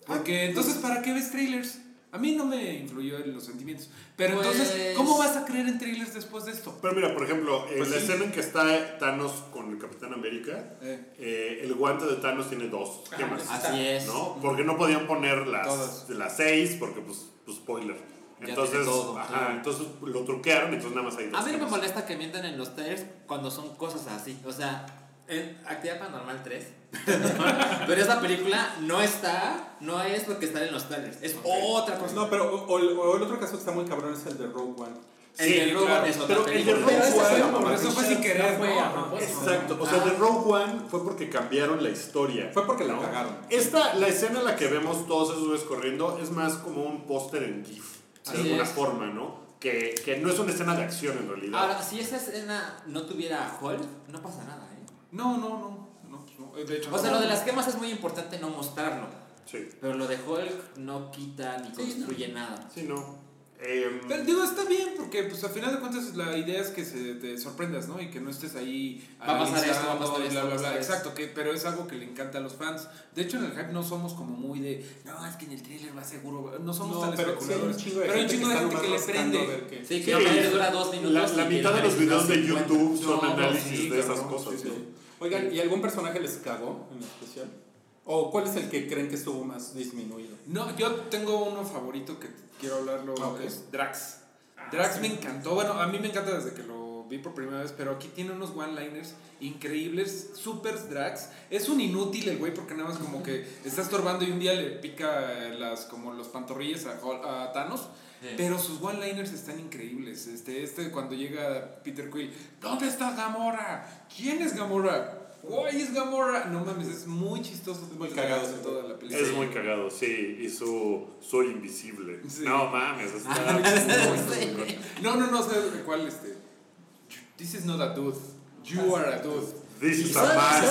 C: Porque entonces, ¿para qué ves trailers? A mí no me influyó en los sentimientos. Pero
E: Pues-
C: entonces, ¿cómo vas a creer en trailers después de esto?
B: Pero mira, por ejemplo, en
F: Pues
B: la
F: sí.
B: escena en que está Thanos con el Capitán América,
C: Eh,
B: eh, el guante de Thanos tiene dos
D: Ajá,
B: gemas.
D: pues,
E: Así es.
B: ¿No? Porque no podían poner las,
C: Todas.
B: de las seis, porque pues, pues spoiler. Entonces,
E: todo,
B: ajá,
E: claro.
B: entonces lo truquearon y entonces nada más hay dos
E: A mí no me molesta que mientan en los trailers cuando son cosas así. O sea, en Actividad Paranormal 3. pero esa película no está, no es lo que está en los trailers. Es otra cosa.
F: No, pero o, o- o el otro caso que está muy cabrón es el de Rogue One.
E: el de Rogue
B: claro.
E: One es otra
B: Pero el de
E: película.
B: Rogue
D: Pero
B: One-
C: Pero eso fue sin querer,
D: No fue
C: ¿no?
D: propósito.
B: Exacto, o sea,
E: Ah.
B: de Rogue One fue porque cambiaron la historia.
F: Fue porque la
B: ¿no?
F: cagaron.
B: Esta, la escena en la que vemos todos esos güeyes corriendo es más como un póster en GIF, de
E: Así
B: alguna
E: es.
B: forma, ¿no? Que, que no es una escena de acción en realidad.
E: Ahora, si esa escena no tuviera a Hulk, no pasa nada, ¿eh?
C: No, no, no. No, no. De hecho,
E: O sea,
C: no.
E: lo de las gemas es muy importante no mostrarlo.
B: sí,
E: Pero lo de Hulk no quita ni construye nada.
B: sí, no. Em,
C: Pero digo, está bien, porque pues al final de cuentas la idea es que se te sorprendas, ¿no? Y que no estés ahí
E: Va a pasar esto, va a
C: analizando
E: pasar esto,
C: bla, bla, bla. Exacto, que, pero es algo que le encanta a los fans. De hecho, en el hype no somos como muy de, no, es que en el trailer va seguro, no somos
F: No,
C: tan
F: pero sí
C: especuladores.
F: de
C: pero hay un chingo de gente que le prende.
E: Sí, que
B: Sí,
E: dura dos minutos.
B: la, la mitad de los videos de
E: dura 50.
B: YouTube son
C: No,
B: análisis
C: sí,
B: de esas cosas.
C: sí,
B: ¿no?
C: Sí.
F: Oigan, ¿y algún personaje les cagó en especial? ¿O cuál es el que creen que estuvo más disminuido?
C: No, yo tengo uno favorito que quiero hablarlo,
F: Ah, ok.
C: es Drax. Drax me encantó, bueno, a mí me encanta desde que lo vi por primera vez, pero aquí tiene unos one-liners increíbles, super Drax. Es un inútil el güey porque nada más como que está estorbando y un día le pica las como los pantorrillas a, a Thanos.
E: Sí.
C: Pero sus one-liners están increíbles. Este, este cuando llega Peter Quill, ¿dónde está Gamora? ¿Quién es Gamora? Why is Gamora? No mames, es muy chistoso.
F: Muy cagado
C: en toda la película.
B: Es muy cagado, sí, y su soy invisible.
C: Sí.
B: No mames, está.
C: No, no, no, ¿sabes cuál este? This is not a dude. You are a dude.
D: Y
B: está mal.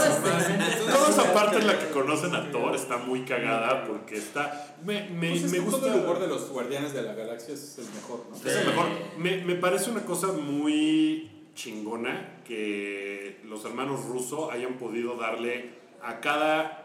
B: Toda esa parte en la que conocen a Thor está muy cagada porque está. Me, me,
F: Pues es
B: me gusta.
F: todo el humor de los guardianes de la galaxia es el mejor, ¿no?
B: Es el mejor. Me, me parece una cosa muy chingona que los hermanos Russo hayan podido darle a cada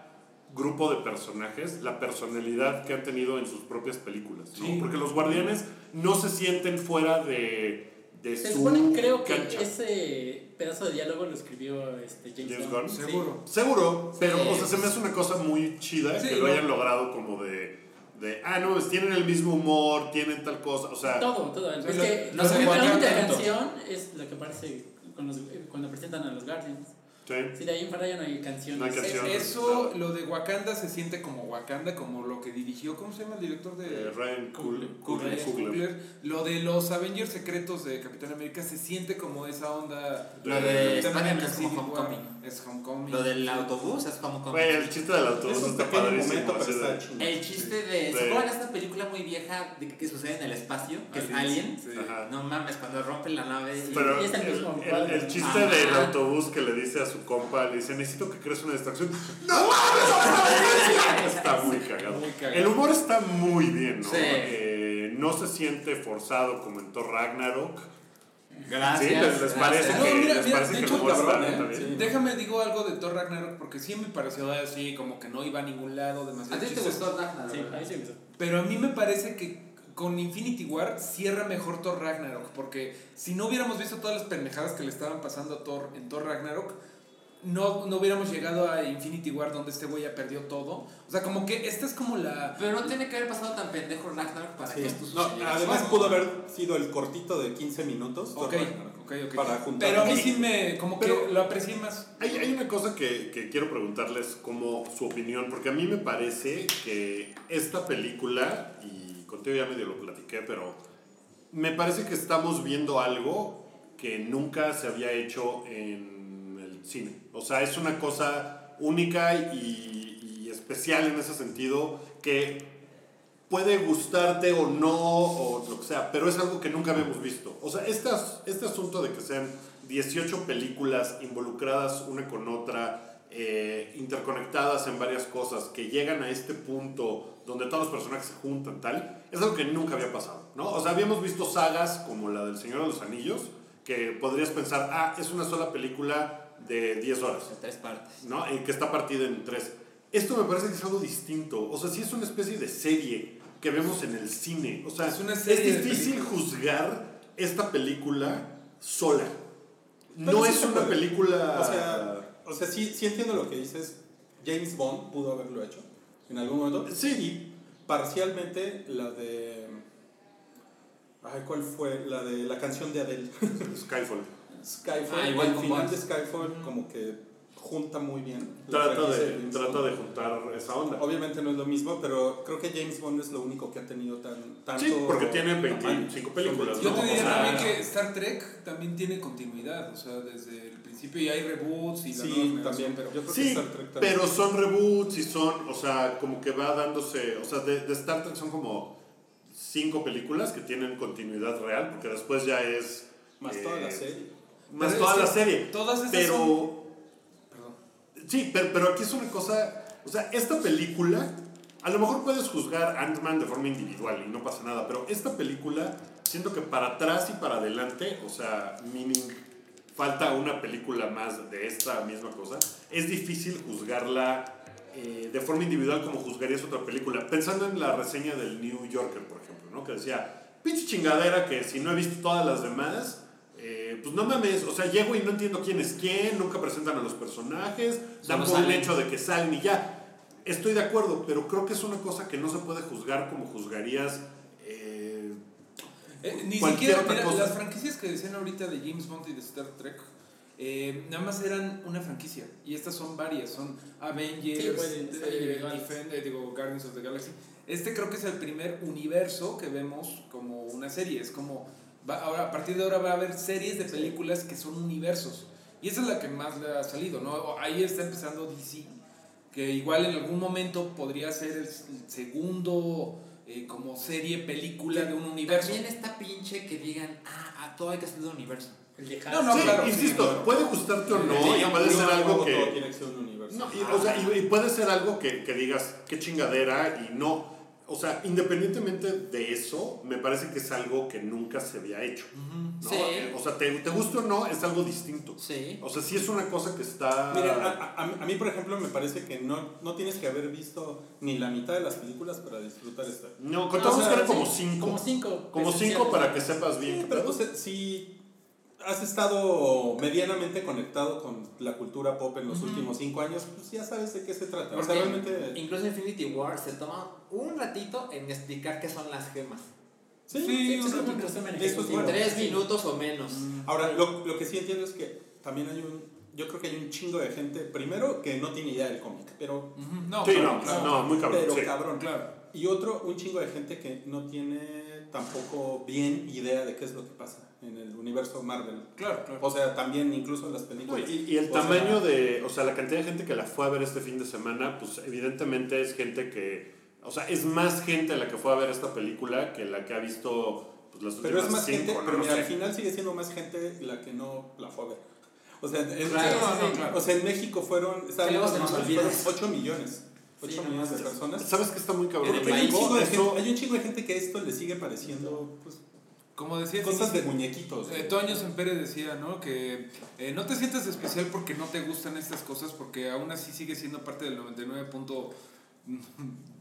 B: grupo de personajes la personalidad que han tenido en sus propias películas. ¿no?
C: Sí.
B: Porque los guardianes no se sienten fuera de, de
D: Se
B: su
D: supone, creo que
B: cancha.
D: ese pedazo de diálogo lo escribió este James,
B: James
D: Gunn.
B: Gunn.
D: Sí.
C: Seguro.
B: Seguro, pero
E: Sí.
B: o sea, se me hace una cosa muy chida
C: Sí,
B: que lo
C: no.
B: hayan logrado como de, de, ah, no, pues tienen el mismo humor, tienen tal cosa, o sea,
D: Todo, todo. Es que
C: no
D: la canción es la que aparece los- cuando presentan a los Guardians.
B: Sí.
D: Sí, de ahí en fuera ya no hay canciones.
B: No hay canciones.
C: Es- Eso, lo de Wakanda se siente como Wakanda, como lo que dirigió, ¿cómo se llama el director de
B: Eh, Ryan Coogler.
C: Coogler,
B: Coogler.
C: Coogler. Lo de los Avengers secretos de Capitán América se siente como esa onda.
E: Lo de Spider-Man es como. Homecoming.
C: Es Homecoming.
E: Lo del autobús es como.
B: Güey, el chiste del autobús
F: Es
B: está padrísimo.
E: El chiste de.
B: Sí.
E: ¿Se acuerdan de esta película muy vieja de que, que sucede en el espacio? Que es Alien. No mames, cuando rompen la nave. y-
B: Pero
D: Y es el
B: el,
D: mismo
B: el-
D: cuadro.
B: el chiste
E: Ajá.
B: del autobús que le dice a su compa, le dice, necesito que crees una distracción. ¡No mames! Está muy cagado.
C: Muy cagado.
B: El humor está muy bien, ¿no?
E: Sí.
B: Eh, no se siente forzado como en Thor Ragnarok.
E: Gracias.
B: Sí, les- les parece
E: gracias.
B: que,
C: No, mira,
B: les
C: mira,
B: parece
C: de
B: que el
C: hecho,
F: cabrón, ¿eh?
B: está bien.
F: Sí.
C: Déjame digo algo de Thor Ragnarok porque sí me pareció así como que no iba a ningún lado,
E: ¿A
C: demasiado
E: ti te gustó Ragnarok?
D: Sí, a mí sí me gustó.
C: Pero a mí me parece que con Infinity War cierra mejor Thor Ragnarok. Porque si no hubiéramos visto todas las pendejadas que le estaban pasando a Thor en Thor Ragnarok, no, no hubiéramos llegado a Infinity War donde este güey ya perdió todo. O sea, como que esta es como la.
E: Pero no tiene que haber pasado tan pendejo Ragnarok para
F: Sí.
E: que esto
F: No, además pudo haber sido el cortito de 15 minutos.
C: Ok, ok, ok.
F: Para juntar.
C: Pero a mí sí me. Como
B: Pero-
C: que lo aprecié más.
B: Hay, hay una cosa que, que quiero preguntarles como su opinión, porque a mí me parece que esta película, y contigo ya medio lo platiqué, pero me parece que estamos viendo algo que nunca se había hecho en el cine. O sea, es una cosa única y, y especial en ese sentido que puede gustarte o no, o lo que sea, pero es algo que nunca habíamos visto. O sea, este, este asunto de que sean 18 películas involucradas una con otra, eh, interconectadas en varias cosas, que llegan a este punto donde todos los personajes se juntan, tal, es algo que nunca había pasado, ¿no? O sea, habíamos visto sagas como la del Señor de los Anillos, que podrías pensar, ah, es una sola película de 10 horas.
E: De tres partes.
B: ¿no? Y que está partida en tres. Esto me parece que es algo distinto. O sea, sí es una especie de serie que vemos en el cine. O sea,
C: Es una serie de
B: difícil juzgar esta película sola.
F: Pero
B: No
F: sí
B: es una
F: puede.
B: película...
F: O sea, o sea sí, sí entiendo lo que dices. James Bond pudo haberlo hecho en algún momento.
B: sí,
F: Parcialmente la de. Ay, ¿cuál fue? La de la canción de Adele.
B: Skyfall.
F: Skyfall.
E: Ah, igual
F: el final
E: Bond.
F: de Skyfall, como que junta muy bien.
B: Trata de, trata de juntar esa onda.
F: Obviamente no es lo mismo, pero creo que James Bond es lo único que ha tenido tan, tanto.
B: Sí, porque tiene
F: tamaño.
B: 25 películas,
C: Yo
B: ¿no?
C: te
B: O
C: diría
B: sea,
C: también que Star Trek también tiene continuidad, o sea, desde el principio y hay reboots y la nueva
F: Sí, también.
C: pero
F: Yo creo que
B: Sí,
F: Star Trek también.
B: pero son reboots y son, o sea, como que va dándose, o sea, de, de Star Trek son como cinco películas que tienen continuidad real, porque después ya es...
F: Más
B: eh,
F: toda la serie.
B: Más
C: Pero
B: toda
C: es
B: la serie.
C: todas esas
B: Pero...
C: son- Perdón.
B: Sí, pero, pero aquí es una cosa, o sea, esta película, a lo mejor puedes juzgar Ant-Man de forma individual y no pasa nada, pero esta película, siento que para atrás y para adelante, o sea, meaning, falta una película más de esta misma cosa, es difícil juzgarla eh, de forma individual como juzgarías otra película. Pensando en la reseña del New Yorker, por ejemplo, ¿no? Que decía, pinche chingadera que si no he visto todas las demás, eh, pues no mames, o sea, llego y no entiendo quién es quién, nunca presentan a los personajes, dan por un
E: salen.
B: hecho de que salen y ya. Estoy de acuerdo, pero creo que es una cosa que no se puede juzgar como juzgarías. eh,
C: Eh, ni
B: Cualquier
C: siquiera,
B: otra
C: mira,
B: cosa.
C: las franquicias que decían ahorita de James Bond y de Star Trek, eh, nada más eran una franquicia. Y estas son varias, son Avengers,
D: Sí,
C: eh. Defend- eh, digo, Guardians of the Galaxy. Este creo que es el primer universo que vemos como una serie. Es como, va- ahora, a partir de ahora va a haber series de películas que son universos. Y esa es la que más le ha salido, ¿no? Ahí está empezando DC, que igual en algún momento podría ser el, el segundo eh, como serie, película de un universo.
E: También está pinche que digan, ah, a todo hay que hacer de un universo.
C: No, no,
B: Sí,
C: claro,
B: insisto,
C: sí, claro.
B: puede gustarte o no,
F: Sí,
B: y puede ser algo
F: todo
B: que...
F: tiene que ser un universo.
B: No, y, o sea, y, y puede ser algo que, que digas, qué chingadera, y no. O sea, independientemente de eso, me parece que es algo que nunca se había hecho. ¿no?
E: Sí.
B: Eh, O sea, te, te guste o no, es algo distinto.
E: Sí.
B: O sea, sí es una cosa que está...
F: Miren, a, a- a mí, por ejemplo, me parece que no, no tienes que haber visto ni la mitad de las películas para disfrutar esta.
B: No, contamos
F: O sea,
B: que eran
F: sí,
B: como cinco.
D: Como cinco.
B: Como cinco para que sepas bien.
F: Sí, pero o sea, si has estado medianamente conectado con la cultura pop en los últimos cinco años, pues ya sabes de qué se trata. O sea,
E: Porque
F: realmente...
E: Incluso Infinity War se toma un ratito en explicar qué son las gemas.
F: Sí,
C: Sí,
D: es ejecutivo.
F: bueno.
E: Tres
D: Sí.
E: minutos o menos.
F: Ahora, lo, lo que sí entiendo es que también hay un... Yo creo que hay un chingo de gente, primero, que no tiene idea del cómic, pero...
C: No,
B: Sí,
C: claro,
B: no,
C: claro.
B: no, muy cabrón.
F: pero
B: sí.
F: cabrón.
C: Claro.
F: Y otro, un chingo de gente que no tiene tampoco bien idea de qué es lo que pasa en el universo Marvel.
C: Claro, claro.
F: O sea, también incluso en las
B: No,
F: películas.
B: Y, y el
F: O sea,
B: tamaño de, o sea, la cantidad de gente que la fue a ver este fin de semana, pues evidentemente es gente que, o sea, es más gente la que fue a ver esta película que la que ha visto pues, las últimas
F: Pero es más
B: cinco,
F: gente,
B: ¿no?
F: pero mira, al final sigue siendo más gente la que no la fue a ver. O sea, en,
E: Claro,
C: no, claro.
F: o sea, en México fueron,
E: olvida.
F: fueron 8 millones. 8
E: Sí, no
F: millones de personas.
B: ¿Sabes que está muy cabrón?
C: En
B: en
F: Hay un,
B: México?
F: chingo de
B: Eso-
F: gente, hay un chingo de gente que esto le sigue pareciendo pues,
C: Como decía
F: cosas de muñequitos.
C: Eh, Toño Sempere decía, ¿no? Que eh, no te sientas especial porque no te gustan estas cosas, porque aún así sigue siendo parte del 99.2%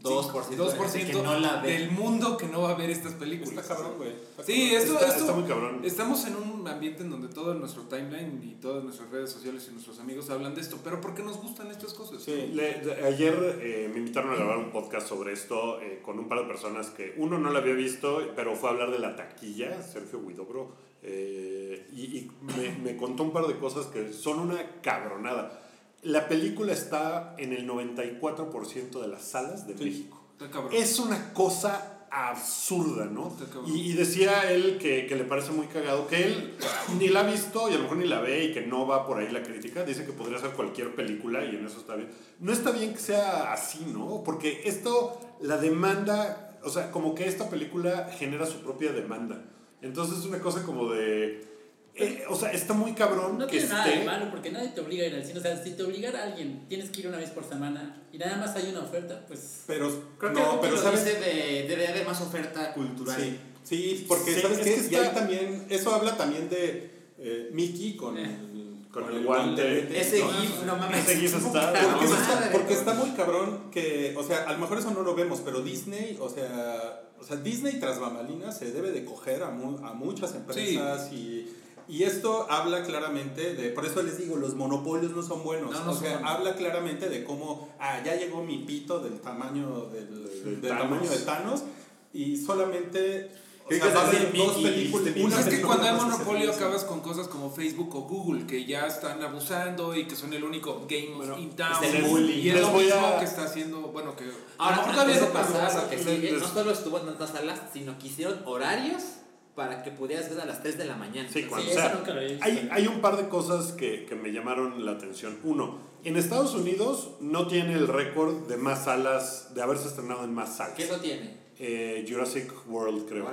E: 2% de gente que no la ve.
C: del mundo que no va a ver estas películas.
F: Está cabrón, güey.
C: Sí, esto,
B: Está-
C: esto-
B: está muy cabrón.
C: Estamos en un ambiente en donde todo nuestro timeline y todas nuestras redes sociales y nuestros amigos hablan de esto, pero porque nos gustan estas cosas.
F: Sí.
B: Le- de- ayer eh, me invitaron a grabar un podcast sobre esto eh, con un par de personas que uno no lo había visto, pero fue a hablar de la taquilla, Sergio Guidobro, eh, y, y me, me contó un par de cosas que son una cabronada. La película está en el 94% de las salas de
F: Sí.
B: México.
C: Está cabrón.
B: Es una cosa absurda, ¿no? Y, y decía él que, que le parece muy cagado, que él ni la ha visto y a lo mejor ni la ve y que no va por ahí la crítica. Dice que podría ser cualquier película y en eso está bien. No está bien que sea así, ¿no? Porque esto, la demanda, o sea, como que esta película genera su propia demanda. Entonces es una cosa como de... eh, o sea, está muy cabrón
D: No
B: que
D: tiene nada de
B: esté...
D: malo porque nadie te obliga a ir al cine. O sea, si te obligara a alguien, tienes que ir una vez por semana y nada más hay una oferta, pues.
F: Pero,
E: Creo que
F: no, pero sabes,
E: de, debe haber más oferta cultural.
F: Sí, sí, porque
B: Sí,
F: sabes
B: es que
F: y
B: está-
F: ahí también, eso habla también de eh, Mickey con,
D: Eh.
F: el,
B: Con el guante.
F: guantelete,
E: Ese
F: ¿no?
E: GIF, no mames.
B: Ese GIF está-
F: Porque,
B: No,
F: está, porque está muy cabrón que, o sea, a lo mejor eso no lo vemos, pero Disney, o sea, o sea Disney tras bambalinas se debe de coger a, mu- a muchas empresas y, y esto habla claramente de, por eso les digo, los monopolios no son buenos,
C: No, no
F: o
C: son
F: sea,
C: buenos.
F: habla claramente de cómo, ah, ya llegó mi pito del tamaño del,
B: De
F: del
B: Thanos.
F: tamaño de Thanos y solamente... O
E: ¿Qué
F: sea, va a
E: quieres
F: haber
E: decir,
F: dos
E: Mickey?
F: películas.
E: Dijiste
F: una
C: es que cuando hay monopolio acabas con cosas como Facebook o Google que ya están abusando y que son el único game
B: Bueno,
C: in town.
E: es el
C: y es lo mismo
B: a-
C: que está haciendo, bueno, que
E: Ahora,
C: a lo mejor
E: antes de
C: no pasa,
E: que sigue,
B: les-
E: no solo estuvo en tantas salas, sino que hicieron horarios para que pudieras ver a las 3 de la mañana.
B: Sí, cuando
D: Sí,
B: sea. Hay, hay un par de cosas que, que me llamaron la atención. Uno, en Estados Unidos no tiene el récord de más salas, de haberse estrenado en más salas.
E: ¿Qué no tiene?
B: Eh, Jurassic World, creo.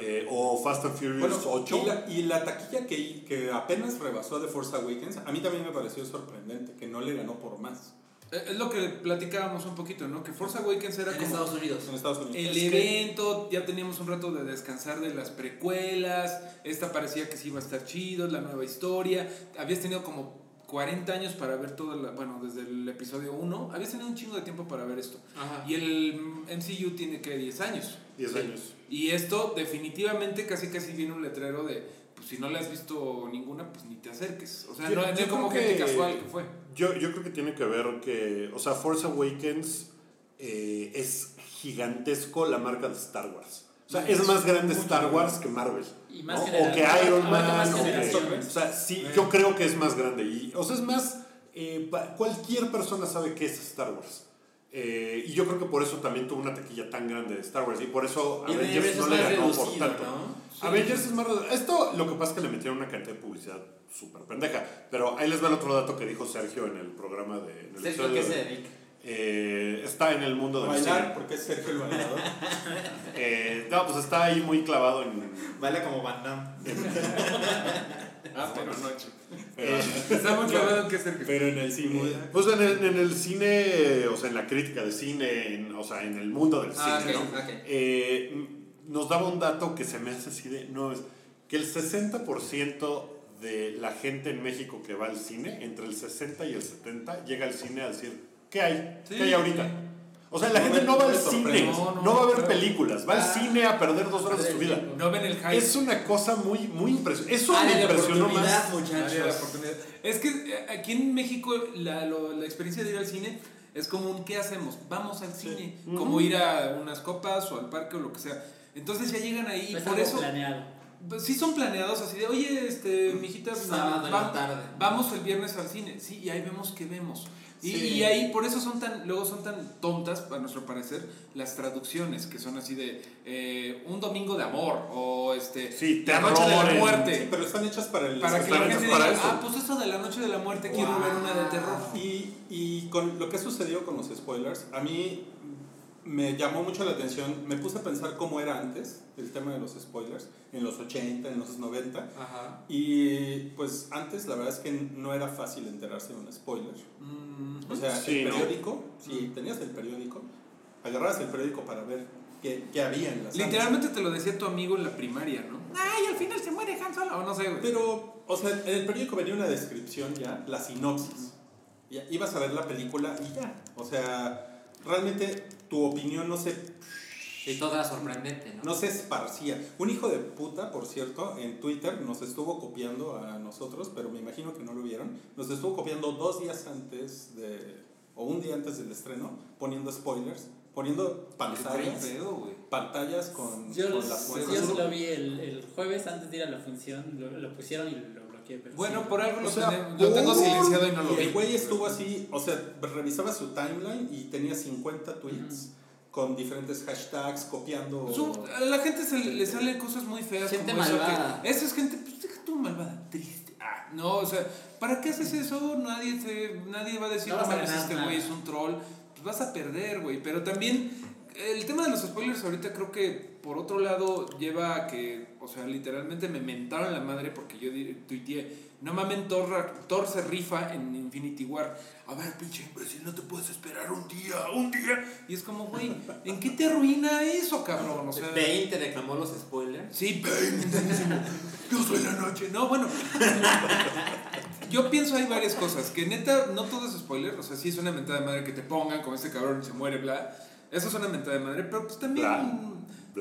B: Eh, o Fast and Furious
F: Bueno,
B: 8.
F: y la, y la taquilla que, que apenas rebasó de Force Awakens, a mí también me pareció sorprendente, que no le ganó por más
C: Es lo que platicábamos un poquito, ¿no? Que Force Awakens era
E: En
C: como
E: Estados Unidos.
F: en Estados Unidos.
C: el
F: Es que-
C: evento, ya teníamos un rato de descansar de las precuelas, esta parecía que sí iba a estar chido, la nueva historia, habías tenido como 40 años para ver toda la, bueno, desde el episodio 1, habías tenido un chingo de tiempo para ver esto.
E: Ajá.
C: Y el MCU tiene que 10 años.
B: 10
E: Sí.
B: años.
C: Y esto definitivamente casi casi viene un letrero de, pues si no le has visto ninguna, pues ni te acerques. O sea,
B: Yo-
C: no,
B: yo
C: no
B: creo
C: como
B: que-
C: gente casual que fue.
B: Yo, yo creo que tiene que ver que, o sea, Force Awakens eh, es gigantesco la marca de Star Wars. O sea, es más grande Star Wars que Marvel.
D: Y más
B: ¿no?
D: general-
B: O que Iron Man. o que- o sea, sí, yo creo que es más grande. Y, o sea, es más, eh, cualquier persona sabe qué es Star Wars. Eh, y yo creo que por eso también tuvo una taquilla tan grande de Star Wars. Y por eso
E: Y
B: Avengers no le ganó por
E: reducido,
B: tanto.
E: ¿no?
B: Avengers es más reducido. Esto lo que pasa es que le metieron una cantidad de publicidad súper pendeja. Pero ahí les va el otro dato que dijo Sergio en el programa de. en el
E: Sergio, ¿qué se
B: de-
E: dedica?
B: Eh, está en el mundo del
F: Bailar,
B: cine.
F: porque es Sergio el bailador.
B: Eh, no, pues está ahí muy clavado en.
E: Baila como Van Damme.
C: Ah, pero anoche.
B: eh,
C: Está muy clavado que Sergio.
F: Pero en el cine.
B: pues en el, en el cine, o sea, en la crítica de cine, en- o sea, en el mundo del
E: Ah,
B: cine,
E: ok,
B: ¿no?
E: ok.
B: Eh, nos daba un dato que se me hace así de. No, es que el 60% de la gente en México que va al cine, entre el 60 y el 70, llega al cine a decir: ¿Qué hay?
C: Sí,
B: ¿Qué hay ahorita? O sea, la
F: No
B: gente no va al cine,
C: No,
B: no,
C: no,
B: va a ver películas, va al
D: Ah.
B: cine a perder dos horas de su vida.
C: No ven el hype.
B: Es una cosa muy, muy impresionante. Eso
E: Área
B: me impresionó
E: oportunidad,
B: más.
C: Es que eh, aquí en México la, lo- la experiencia de ir al cine es como un ¿qué hacemos? Vamos al cine. Como ir a unas copas o al parque o lo que sea. Entonces ya llegan ahí.
D: Es
C: por eso
D: planeado.
C: pues, sí son planeados así de, oye, este, mijita,
E: Sábado tarde.
C: vamos el viernes al cine. Sí, y ahí vemos qué vemos. Y,
F: Sí.
C: y ahí, por eso son tan, luego son tan tontas, a nuestro parecer, las traducciones, que son así de eh, un domingo de amor, o este,
B: Sí,
C: la noche de la muerte.
F: Sí, pero están hechas para el
C: Para que la gente diga,
B: eso.
C: ah, pues eso de la noche de la muerte, quiero ver una de terror.
F: Y, y con lo que sucedió con los spoilers, a mí me llamó mucho la atención, me puse a pensar cómo era antes el tema de los spoilers, en los 80, en los 90,
C: Ajá.
F: y pues antes la verdad es que no era fácil enterarse de un spoiler.
C: Mm,
F: O sea,
B: Sí,
F: el
B: ¿no?
F: periódico, si tenías el periódico, agarrabas el periódico para ver qué, qué había en las
C: Literalmente te lo decía tu amigo en la primaria, ¿no? Ay, al final se muere Han Solo, o no sé, güey.
F: Pero, o sea, en el periódico venía una descripción ya, la sinopsis. Ya, ibas a ver la película y ya. O sea, realmente tu opinión no se,
E: Y todo era sorprendente, ¿no?
F: no se esparcía. Un hijo de puta, por cierto, en Twitter nos estuvo copiando a nosotros, pero me imagino que no lo vieron. Nos estuvo copiando dos días antes de, o un día antes del estreno, poniendo spoilers, poniendo pantallas, pantallas con,
D: Yo,
F: con las
D: yo lo vi el, el jueves antes de ir a la función, lo, lo pusieron y lo
C: Bueno,
D: sí.
C: por algo lo,
F: O sea,
C: tenemos- lo tengo silenciado y no lo
F: Y
C: vi.
F: el güey estuvo así, o sea, revisaba su timeline y tenía 50 tweets con diferentes hashtags, copiando.
C: Su- a la gente se le, le salen cosas muy feas
E: Gente
C: como eso
E: malvada.
C: que esa es gente pues deja tú malvada triste ah, no o sea para qué haces eso nadie te nadie va a decir
D: No
C: no, este
D: nada".
C: güey es un troll pues vas a perder güey pero también el tema de los spoilers ahorita creo que por otro lado lleva a que o sea literalmente me mentaron la madre porque yo tuiteé no mamen Thor, se rifa en Infinity War a ver pinche imbécil no te puedes esperar un día un día y es como güey ¿en qué te arruina eso cabrón? o sea
E: 20 declamó los spoilers.
C: Sí, buenísimo. Yo soy la noche. No, bueno. Yo pienso hay varias cosas. Que neta, no todo es spoiler. O sea, sí es una mentada de madre que te pongan como este cabrón y se muere, bla. Eso es una mentada de madre. Pero pues también.
B: Bla.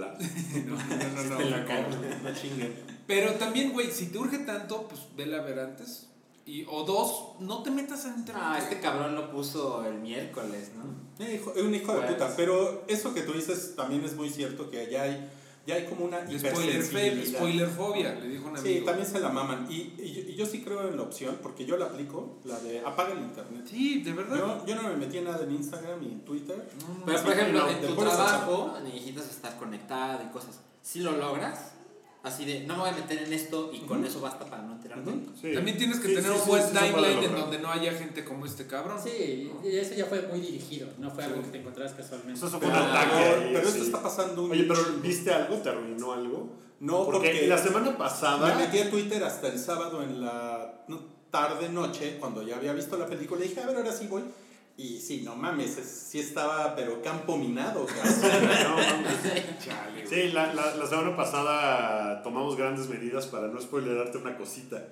C: No, no, no, no.
F: No chinguen.
C: Pero también, güey, si te urge tanto, pues vela a ver antes. Y, o dos, no te metas en internet.
E: Ah, este cabrón lo puso el miércoles, ¿no?
F: Eh, hijo- Es un hijo de puta. Pero eso que tú dices también es muy cierto que ya hay, ya hay como una
C: Spoiler, fe-
F: hipersensibilidad.
C: spoiler fobia, le dijo un amigo.
F: Sí, también se la maman. Y, y yo, y yo sí creo en la opción, porque yo la aplico, la de apaga el internet.
C: Sí, de verdad.
F: Yo, yo no me metí en nada en Instagram y en Twitter.
C: No, no,
E: Pero por ejemplo, en tu trabajo necesitas estar conectado y cosas. Si lo logras, así de, no me voy a meter en esto y con eso basta para no enterarme.
B: Sí.
C: También tienes que
B: Sí,
C: tener
B: sí,
C: un buen timeline en donde no haya gente como este cabrón.
D: Sí, y eso ya fue muy dirigido, no fue algo que te encontrabas casualmente.
B: Eso fue
F: Pero,
B: un ataque.
F: pero- esto está pasando un
B: Oye, pero ¿viste algo? ¿Te arruinó algo?
F: No,
B: Porque,
F: porque,
B: la semana
F: me
B: pasada.
F: metí a Twitter hasta el sábado en la no, tarde, noche, cuando ya había visto la película. Y dije, a ver, ahora sí voy. Y sí, no mames, es- sí estaba, pero campo minado.
B: No, mames. Sí, la, la, la semana pasada tomamos grandes medidas para no spoilerarte una cosita.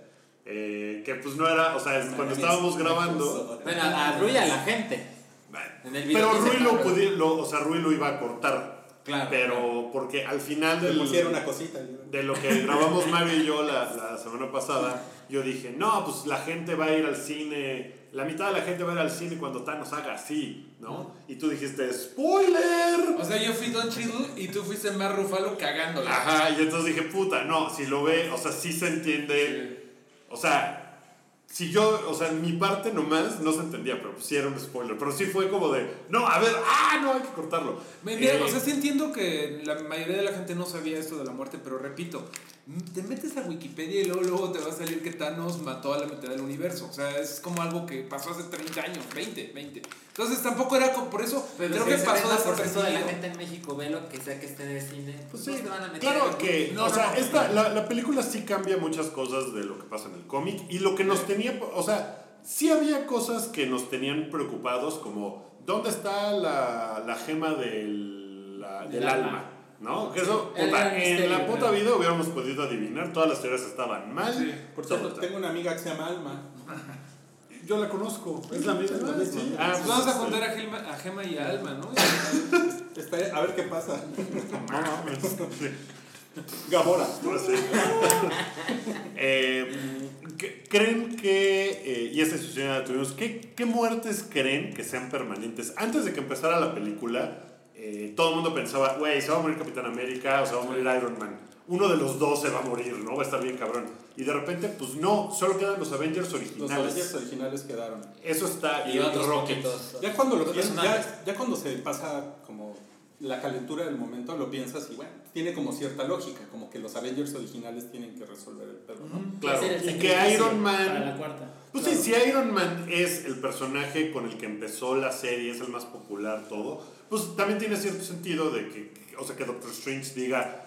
B: Eh, que pues no era, o sea, cuando estábamos grabando.
E: Bueno, a Rui y a la gente. En el video
B: Pero Rui lo, pudi- lo- o sea, Rui lo iba a cortar.
E: Claro.
B: Pero porque al final del,
F: pusieron una cosita.
B: de lo que grabamos Mario y yo la, la semana pasada, yo dije, no, pues la gente va a ir al cine, la mitad de la gente va a ir al cine cuando Thanos haga así, ¿no? Y tú dijiste, ¡spoiler!
C: O sea, yo fui Don Cheadle y tú fuiste más Rufalo cagándola.
B: Ajá, y entonces dije, puta, no, si lo ve, o sea, sí se entiende, o sea, si yo, o sea, mi parte nomás no se entendía, pero pues sí era un spoiler. Pero sí fue como de, no, a ver, ah, no, hay que cortarlo.
C: Me-
B: Eh,
C: o sea, sí entiendo que la mayoría de la gente no sabía esto de la muerte, pero repito, te metes a Wikipedia y luego, luego te va a salir que Thanos mató a la mitad del universo. O sea, es como algo que pasó hace 30 años, 20, 20. Entonces tampoco era como, por eso
E: Pero
C: creo
E: si
C: que
E: el
C: pasó
E: 70% de la
C: desapercibido.
E: gente en México ve lo que sea que esté en el cine, pues
B: Sí,
E: no se van a meter.
B: claro que,
C: No,
B: o sea,
C: no.
B: esta, la, la película sí cambia muchas cosas de lo que pasa en el cómic y lo que nos tenía, o sea, sí había cosas que nos tenían preocupados como, ¿dónde está la, la gema del, la- del
D: Del
B: alma?
D: alma.
B: ¿No? Que eso, puta, en la puta vida hubiéramos podido adivinar, todas las teorías estaban mal.
C: Sí.
F: Por cierto, tengo una amiga que se llama Alma.
B: Yo la conozco, es la misma.
F: Ah,
B: la misma.
F: sí.
B: Ah,
C: Pues vamos a juntar a Gema, a Gema y a Alma, ¿no?
F: Está- a ver qué pasa. Gabora.
B: No sé. Eh, ¿qué- ¿Creen que, eh, y esta discusión la tuvimos, ¿qué, qué muertes creen que sean permanentes? Antes de que empezara la película, eh, todo el mundo pensaba, güey, se va a morir Capitán América o se va a morir Iron Man. Uno de los dos se va a morir, ¿no? Va a estar bien cabrón. Y de repente, pues no, solo quedan los Avengers
F: Los
B: originales.
F: Avengers originales quedaron.
B: Eso está.
E: Y otros
B: Rocket.
E: poquitos.
F: Ya cuando lo piensas, ya, ya cuando se pasa como la calentura del momento, lo piensas y bueno, tiene como cierta lógica, como que los Avengers originales tienen que resolver el pedo, ¿no?
B: Claro. Y que Iron
D: Para
B: Man
D: la cuarta.
B: Pues sí, si Iron Man es el personaje con el que empezó la serie, es el más popular, todo, pues también tiene cierto sentido de que, o sea, que Doctor Strange diga,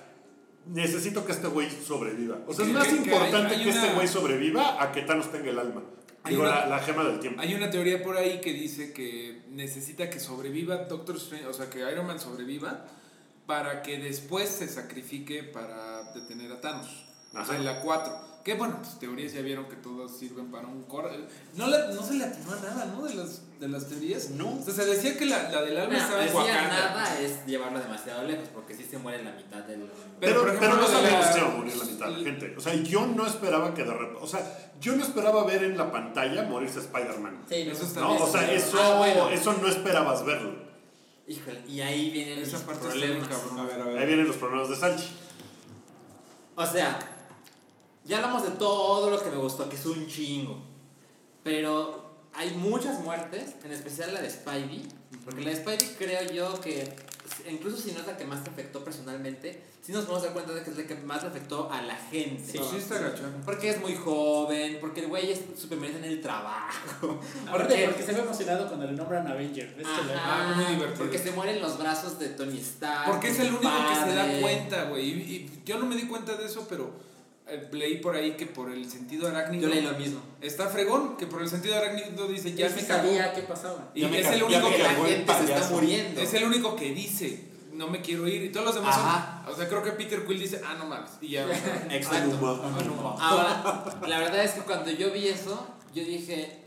B: necesito que este güey sobreviva. O sea, es más
C: que- que
B: importante
C: hay- hay
B: que este güey sobreviva a que Thanos tenga el alma. Digo,
C: una-
B: la, la gema del tiempo.
C: Hay una teoría por ahí que dice que necesita que sobreviva Doctor Strange, o sea, que Iron Man sobreviva para que después se sacrifique para detener a Thanos. O
B: Ajá.
C: sea, en la 4. Que bueno, pues teorías ya vieron que todas sirven para un cor... No, la- no se le atinó a nada, ¿no? De las, de las teorías.
B: No.
C: O sea, se decía que la, la del alma estaba en Wakanda.
E: nada es llevarlo demasiado lejos, porque si se muere la mitad del.
B: Pero,
C: por
B: pero,
C: ejemplo,
B: no sabíamos que iba a morir la mitad de la gente. O sea, yo no esperaba que de repente. O sea, yo no esperaba ver en la pantalla morirse Spider-Man.
D: Sí,
C: Eso está
B: ¿No?
C: bien.
B: O sea, eso,
E: Ah, bueno.
B: eso no esperabas verlo.
E: Híjole, y ahí vienen
C: Esa
E: mis
C: parte bien
E: problemas.
C: cabrón.
F: A ver, a
B: Ahí
F: ver.
B: vienen los problemas de Salchi.
E: O sea, ya hablamos de todo lo que me gustó, que es un chingo. Pero hay muchas muertes, en especial la de Spidey. Porque la de Spidey creo yo que, incluso si no es la que más te afectó personalmente, sí nos podemos dar cuenta de que es la que más le afectó a la gente.
C: Sí, sí está gacho.
E: Porque es muy joven, porque el güey es su primer día en el trabajo.
D: Aparte, porque se ve emocionado cuando le nombran Avenger. ¿Ves que le-
E: Ajá,
C: Ah, muy divertido.
E: Porque se mueren los brazos de Tony Stark.
C: Porque es el único que se da
E: padre.
C: cuenta, güey. Y, y yo no me di cuenta de eso, pero leí por ahí que por el sentido arácnido.
E: Yo leí lo mismo.
C: Está fregón, que por el sentido arácnido dice ya me cagó.
D: sabía qué pasaba.
C: Y es el único
E: Que la gente se está muriendo.
C: es el único que dice no me quiero ir y todos los demás
E: Ajá.
C: son, o sea creo que Peter Quill dice ah no mames y ya
E: Exacto.
B: Anuma.
C: Anuma.
E: Ahora, la verdad es que cuando yo vi eso, yo dije,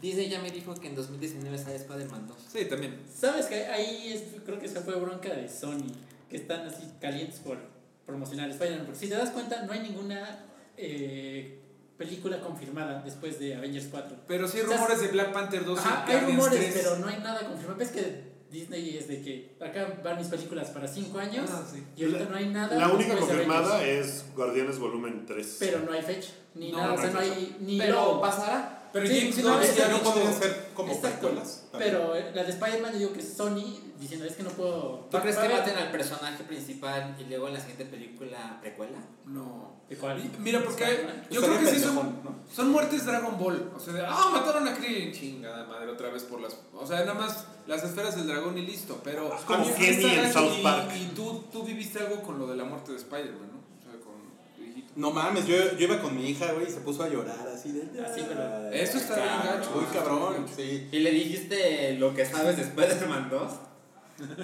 E: Disney ya me dijo que en 2019 sale Spider-Man 2.
C: sí también
D: ¿Sabes que Ahí es, creo que esa fue bronca de Sony, que están así calientes por promocionar Spider-Man. Porque si te das cuenta, no hay ninguna eh, película confirmada después de Avengers 4.
C: pero sí hay
D: O sea,
C: rumores de Black Panther 2
D: Ajá,
C: y
D: hay rumores,
C: 3.
D: pero no hay nada confirmado. ¿Ves que Disney es de que acá van mis películas para 5 años
C: Ah, sí.
D: y ahorita no hay nada?
B: La única confirmada
D: Avengers?
B: es Guardianes Volumen 3.
D: Pero no hay fecha, ni
C: No,
D: nada, o
B: no
D: sea,
B: hay
D: no hay ni
E: Pero
D: logo.
E: pasará.
C: pero
D: Sí,
C: Gunn
D: no,
C: ya
D: es que
C: ha
F: no podrían ser como
D: Exacto. Pero la de Spider-Man yo digo que es Sony diciendo es que no puedo.
E: ¿Tú crees que maten al personaje principal y luego en la siguiente película precuela?
C: no
D: ¿De cuál?
C: Y- mira porque
D: Spider-Man.
C: yo creo que sí son. Son muertes Dragon Ball. O sea, de, ah, mataron a Krillin. Chingada madre, otra vez por las. O sea, nada más las esferas del dragón y listo. Pero.
B: como Kenny en South
C: y-
B: Park.
C: Y tú, tú viviste algo con lo de la muerte de Spider-Man, ¿no? O sea, con tu hijito.
F: No mames, yo, yo iba con mi hija, güey, y se puso a llorar así de.
D: Así, pero-
C: Eso está bien gacho.
F: Muy cabrón, sí.
E: ¿Y le dijiste lo que sabes de Spider-Man 2?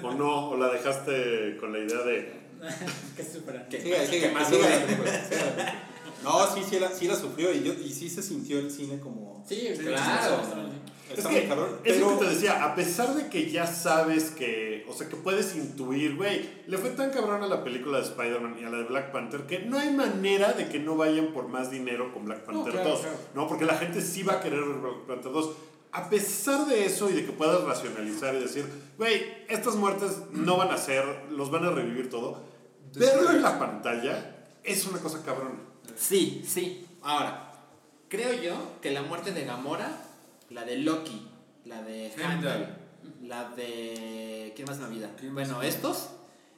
B: O no, o la dejaste con la idea de.
D: que supera.
F: Siga,
E: más
F: siga, siga. No, sí, sí la, sí la sufrió y, yo, y sí se sintió el cine como.
D: Sí,
E: claro.
B: Es que,
F: muy cabrón.
B: es lo que te decía, a pesar de que ya sabes que, o sea, que puedes intuir, güey, le fue tan cabrón a la película de Spider-Man y a la de Black Panther que no hay manera de que no vayan por más dinero con Black Panther
C: claro,
B: 2,
C: claro.
B: ¿no? Porque la gente sí va a querer ver Black Panther 2. A pesar de eso y de que puedas racionalizar y decir, güey, estas muertes no van a ser, los van a revivir todo, verlo en la pantalla es una cosa cabrona.
E: Sí, sí. Ahora, creo yo que la muerte de Gamora, la de Loki, la de
C: Heimdall.
E: La de... ¿Quién más me
C: más
E: Bueno, estos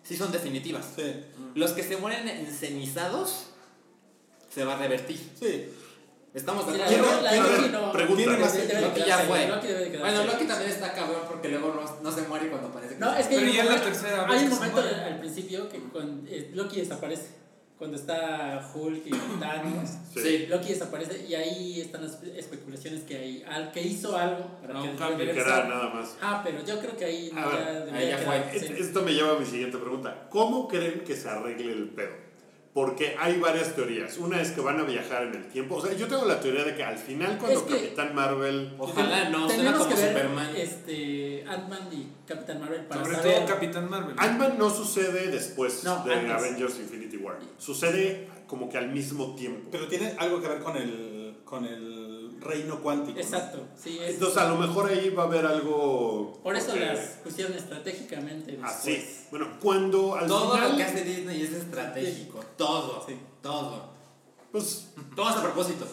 E: sí son definitivas.
F: Sí,
E: Los que se mueren encenizados se va a revertir.
F: sí.
E: Estamos de acuerdo.
F: Tiene
D: de
E: Loki ya fue. Bueno, Loki también está cabrón porque luego no, no se muere cuando parece que
D: No, es que
C: Pero
D: hay
C: ya
D: un
C: la
D: momento,
C: tercera vez
D: hay un momento al principio que cuando, eh, Loki desaparece. Cuando está Hulk y Thanos,
B: Sí.
D: Loki desaparece y ahí están las especulaciones que, hay, al, que hizo algo para
C: No,
D: que
C: un cambio,
B: Que era nada más.
D: Ah, pero yo creo que ahí
B: A
D: ya
B: ver,
E: ahí ya
D: quedar,
E: fue.
B: Esto me lleva a mi siguiente pregunta. ¿Cómo creen que se arregle el pedo? Porque hay varias teorías. Una es que van a viajar en el tiempo. O sea, yo tengo la teoría de que al final cuando
D: Es que-
B: Capitán Marvel...
E: Ojalá no,
D: Tenemos
E: como
D: que ver
E: Superman.
D: este, Ant-Man y Capitán Marvel para
C: Sobre
D: saber.
C: todo Capitán Marvel.
B: Ant-Man no sucede después
D: No,
B: de
D: antes.
B: Avengers Infinity War. Sucede como que al mismo tiempo.
F: Pero tiene algo que ver con el, con el reino cuántico. ¿no?
D: Exacto, sí. Es,
B: Entonces a lo mejor ahí va a haber algo...
D: por eso
B: porque-
D: las pusieron estratégicamente después.
B: Así. Bueno, cuando al
E: Todo
B: final...
E: lo que hace Disney es estratégico. Todo.
D: Sí.
E: Todo.
B: Pues,
E: Todo es a propósito.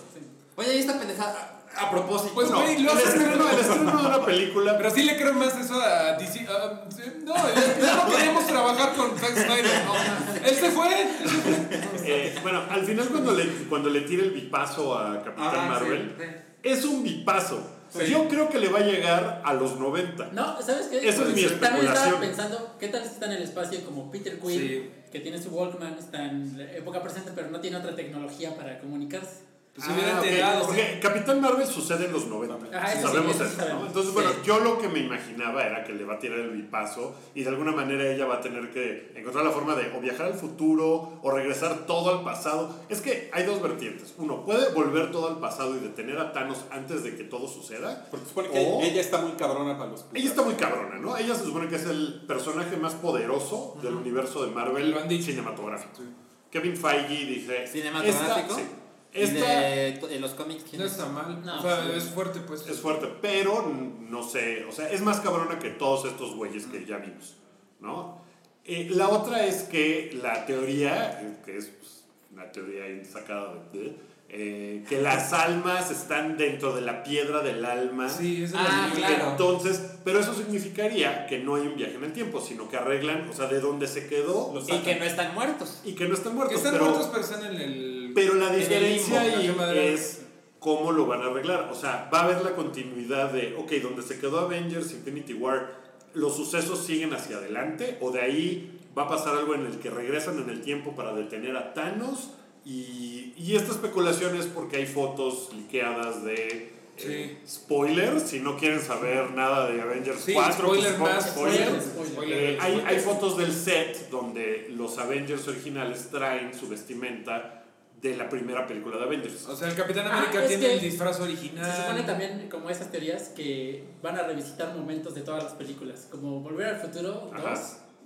E: Oye, ¿y esta pendejada? A, propósito.
C: Pues,
B: no,
C: güey,
B: el estreno, el estreno de una película...
C: Pero sí le creo más eso a DC. sí, no, ya no queríamos trabajar con Zack Snyder. No. Él se fue.
B: Eh, bueno, al final cuando le, cuando le tira el bipazo a Capitán
E: Ah,
B: Marvel,
E: sí,
B: es un bipazo.
E: Sí.
B: Yo creo que le va a llegar a los 90.
D: No, ¿sabes qué?
B: Esa es mi
D: También estaba
B: especulación.
D: pensando, ¿qué tal si está en el espacio como Peter Quill,
C: Sí.
D: que tiene su Walkman, está en la época presente, pero no tiene otra tecnología para comunicarse?
C: Pues se hubiera
B: Ah. Porque Capitán Marvel sucede en los 90.
D: Ajá, eso sí,
B: sabemos
D: eso
B: ¿no? Entonces,
E: Sí.
B: bueno, yo lo que me imaginaba era que le va a tirar el bipazo y de alguna manera ella va a tener que encontrar la forma de o viajar al futuro o regresar todo al pasado. Es que hay dos vertientes. Uno, puede volver todo al pasado y detener a Thanos antes de que todo suceda.
F: Porque supone que
B: O-
F: ella está muy cabrona para los.
B: Ella está muy cabrona, ¿no? Ella se supone que es el personaje más poderoso del universo de Marvel
C: Lo han dicho.
B: cinematográfico.
C: Sí.
B: Kevin Feige dice...
E: Cinematográfico.
B: Esta,
E: Y
B: esta
E: de, de los cómics, ¿quién
C: No
E: es?
C: está mal.
D: No,
C: o sea,
D: sí.
C: es fuerte, pues.
B: es fuerte, pero no sé, o sea, es más cabrona que todos estos güeyes que ya vimos, ¿no? Eh, la otra es que la teoría, eh, que es pues, una teoría ahí sacada de... eh, que las almas están dentro de la piedra del alma.
C: Sí, esa es
E: Ah,
C: la
B: Y
E: claro.
B: Entonces, pero eso significaría que no hay un viaje en el tiempo, sino que arreglan, o sea, de dónde se quedó
F: Los
E: Y que no están muertos.
B: y que no están
C: Que
B: muertos.
C: están
B: pero,
C: muertos, pero están en el.
B: Pero la diferencia ahí es cómo lo van a arreglar. O sea, va a haber la continuidad de, ok, donde se quedó Avengers Infinity War, los sucesos siguen hacia adelante, o de ahí va a pasar algo en el que regresan en el tiempo para detener a Thanos. Y, y esta especulación es porque hay fotos liqueadas de eh, spoilers. Si no quieren saber nada de Avengers
C: Sí,
B: 4, pues
C: spoiler
B: pongan
C: más,
B: spoilers.
D: spoiler,
C: spoiler.
B: Eh, hay, hay fotos del set donde los Avengers originales traen su vestimenta de la primera película de Avengers.
C: O sea, el Capitán
D: Ah,
C: América
D: es
C: tiene el disfraz original.
D: Se supone también, como esas teorías, que van a revisitar momentos de todas las películas, como Volver al Futuro 2,
B: Ajá.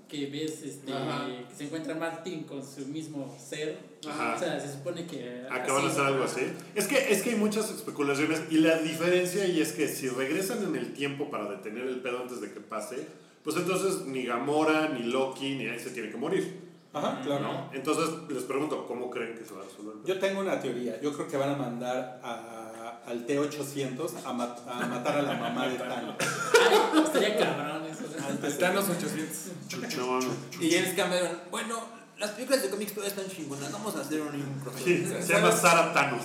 D: que ves este,
C: Ajá.
D: que se encuentra Martin con su mismo ser.
B: Ajá.
D: O sea, se supone que...
B: Acaban de
D: así-
B: hacer algo así. Es que, es que hay muchas especulaciones y la diferencia ahí es que si regresan en el tiempo para detener el pedo antes de que pase, pues entonces ni Gamora, ni Loki, ni ahí se tiene que morir.
F: Ajá, claro.
B: ¿no? Entonces les pregunto, ¿cómo creen que se va a resolver?
F: Yo tengo una teoría. Yo creo que van a mandar a, al T-800 a, mat- a matar a la mamá de Thanos.
D: Ay, estaría cabrón eso.
F: Antes-
C: Thanos 800.
B: No, mames.
E: Y James Cameron, bueno, las películas de cómics todas están chingonas, vamos a hacer un
B: Sí,
E: crossover.
B: se llama Sara Thanos.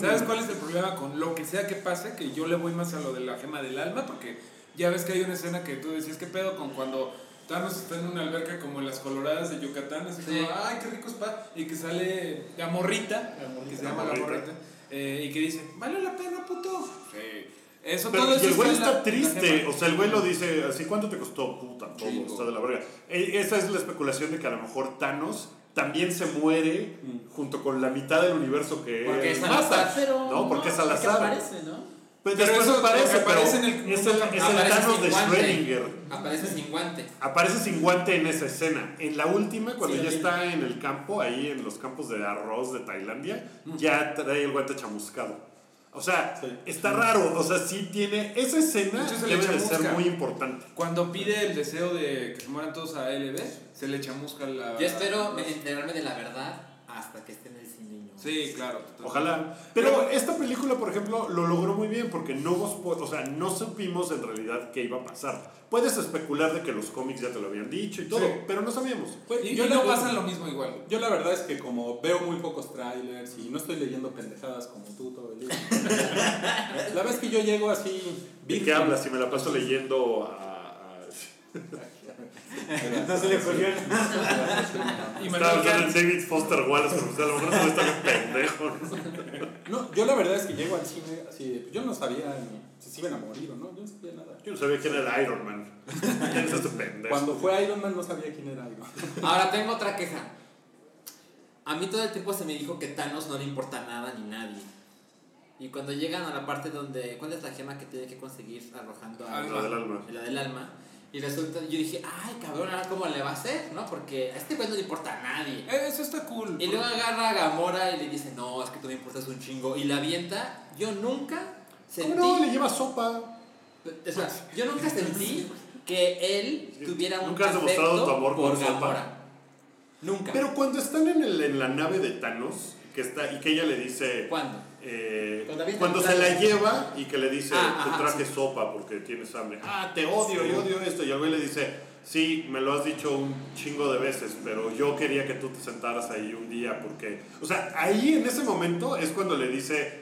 C: ¿Sabes cuál es el problema con lo que sea que pase? Que yo le voy más a lo de la gema del alma, porque ya ves que hay una escena que tú decías, ¿qué pedo con cuando Thanos está en una alberca como en las coloradas de Yucatán? Así
E: Sí.
C: como, ay, qué rico spa. Y que sale la morrita, que se llama la
B: Morrita.
C: morrita, eh, y que dice, vale la pena, puto. Sí. Eso
B: Pero
C: todo
B: y el güey está
C: la
B: triste, o sea, el güey lo dice así, ¿cuánto te costó? Puta, todo, está de la verga. E- Esa es la especulación de que a lo mejor Thanos también se muere
F: Mm.
B: junto con la mitad del universo que
E: Porque es. Salazar.
D: Pero
B: No, porque es al azar.
D: aparece, ¿no?
B: Pues
C: Pero
B: después
C: eso
B: aparece, pero
C: aparece en el-
B: es el, es el
E: Aparece
B: Thanos de
E: guante.
B: Schrödinger.
E: Aparece sin guante.
B: Aparece sin guante en esa escena. En la última, cuando
D: Sí,
B: ya está en el campo, ahí en los campos de arroz de Tailandia, ya trae el guante chamuscado. O sea,
F: Sí.
B: está raro. O sea, sí tiene. Esa escena debe de ser muy importante.
C: Cuando pide el deseo de que se mueran todos a LB, se le chamusca la.
E: Yo espero me- enterarme de la verdad hasta que esté en el.
C: Sí, claro. totalmente.
B: Ojalá. Pero esta película, por ejemplo, lo logró muy bien porque no, o sea, no supimos en realidad qué iba a pasar. Puedes especular de que los cómics ya te lo habían dicho y todo,
F: Sí.
B: pero no sabíamos.
F: Pues,
C: Y,
F: yo
C: y no pasa lo mismo igual.
F: Yo la verdad es que como veo muy pocos trailers y no estoy leyendo pendejadas como tú todo el día. la es que yo llego así...
B: ¿De qué hablas? Si me la paso leyendo a... a-
E: No se le ocurrió
C: Y
B: Estaba
C: Kant,
B: el David Foster Wallace, pero pues, a lo mejor se está bien pendejo.
F: No, yo la verdad es que llego al cine así, pues yo no sabía ni si se iban a morir o no, yo no sabía nada.
B: Yo no sabía quién era Iron Man. ¿Quién es este pendejo?
F: Cuando fue Iron Man no sabía quién era Iron Man.
E: Ahora tengo otra queja. A mí todo el tiempo se me dijo que Thanos no le importa nada ni nadie. Y cuando llegan a la parte donde. ¿Cuál es la gema que tiene que conseguir arrojando a
C: Alma.
B: La del alma.
E: la del alma? Y resulta, yo dije, ay cabrón, ahora cómo le va a hacer, ¿no? Porque a este güey no le importa a nadie.
C: eh, Eso está cool.
E: Y luego agarra a Gamora y le dice, no, es que tú me importas un chingo. Y la avienta. Yo nunca sentí.
B: ¿Cómo no? Le lleva sopa.
E: O sea, yo nunca sentí que él tuviera un
B: Nunca has demostrado tu amor
E: por
B: sopa.
E: Gamora. Nunca.
B: Pero cuando están en, el, en la nave de Thanos, que está, y que ella le dice...
E: ¿Cuándo?
B: Eh,
D: Cuando
B: se la lleva y que le dice,
E: Ah,
B: te
E: ajá,
B: traje
E: sí.
B: sopa porque tienes hambre. Ah, te odio y odio esto. Y el güey le dice, sí, me lo has dicho un chingo de veces, pero yo quería que tú te sentaras ahí un día porque... O sea, ahí en ese momento es cuando le dice,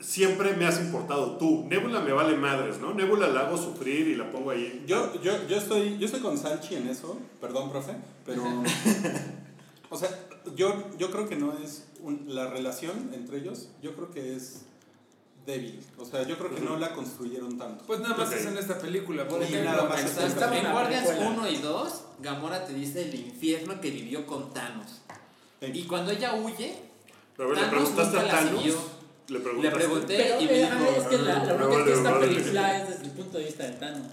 B: siempre me has importado tú. Nebula me vale madres, ¿no? Nebula la hago sufrir y la pongo ahí.
F: Yo, yo, yo, estoy, yo estoy con Salchi en eso, perdón, profe, pero. o sea, yo, yo creo que no es un- la relación entre ellos, yo creo que es débil. O sea, yo creo que no la construyeron tanto.
C: Pues nada más
B: Ok.
C: es en esta película. Por ejemplo,
F: nada más
E: Exacto.
F: es
D: Estaba
E: En Guardians
D: precuela.
E: 1 y 2, Gamora te dice el infierno que vivió con Thanos. Y cuando ella huye,
B: Pero a ver, ¿le
E: Thanos
B: preguntaste
E: nunca
B: a
E: la
B: Thanos?
E: siguió.
B: Le
E: le pregunté
D: Pero
E: y me dijo,
D: es que la, la
B: vale,
D: que esta película es desde el punto de vista de Thanos.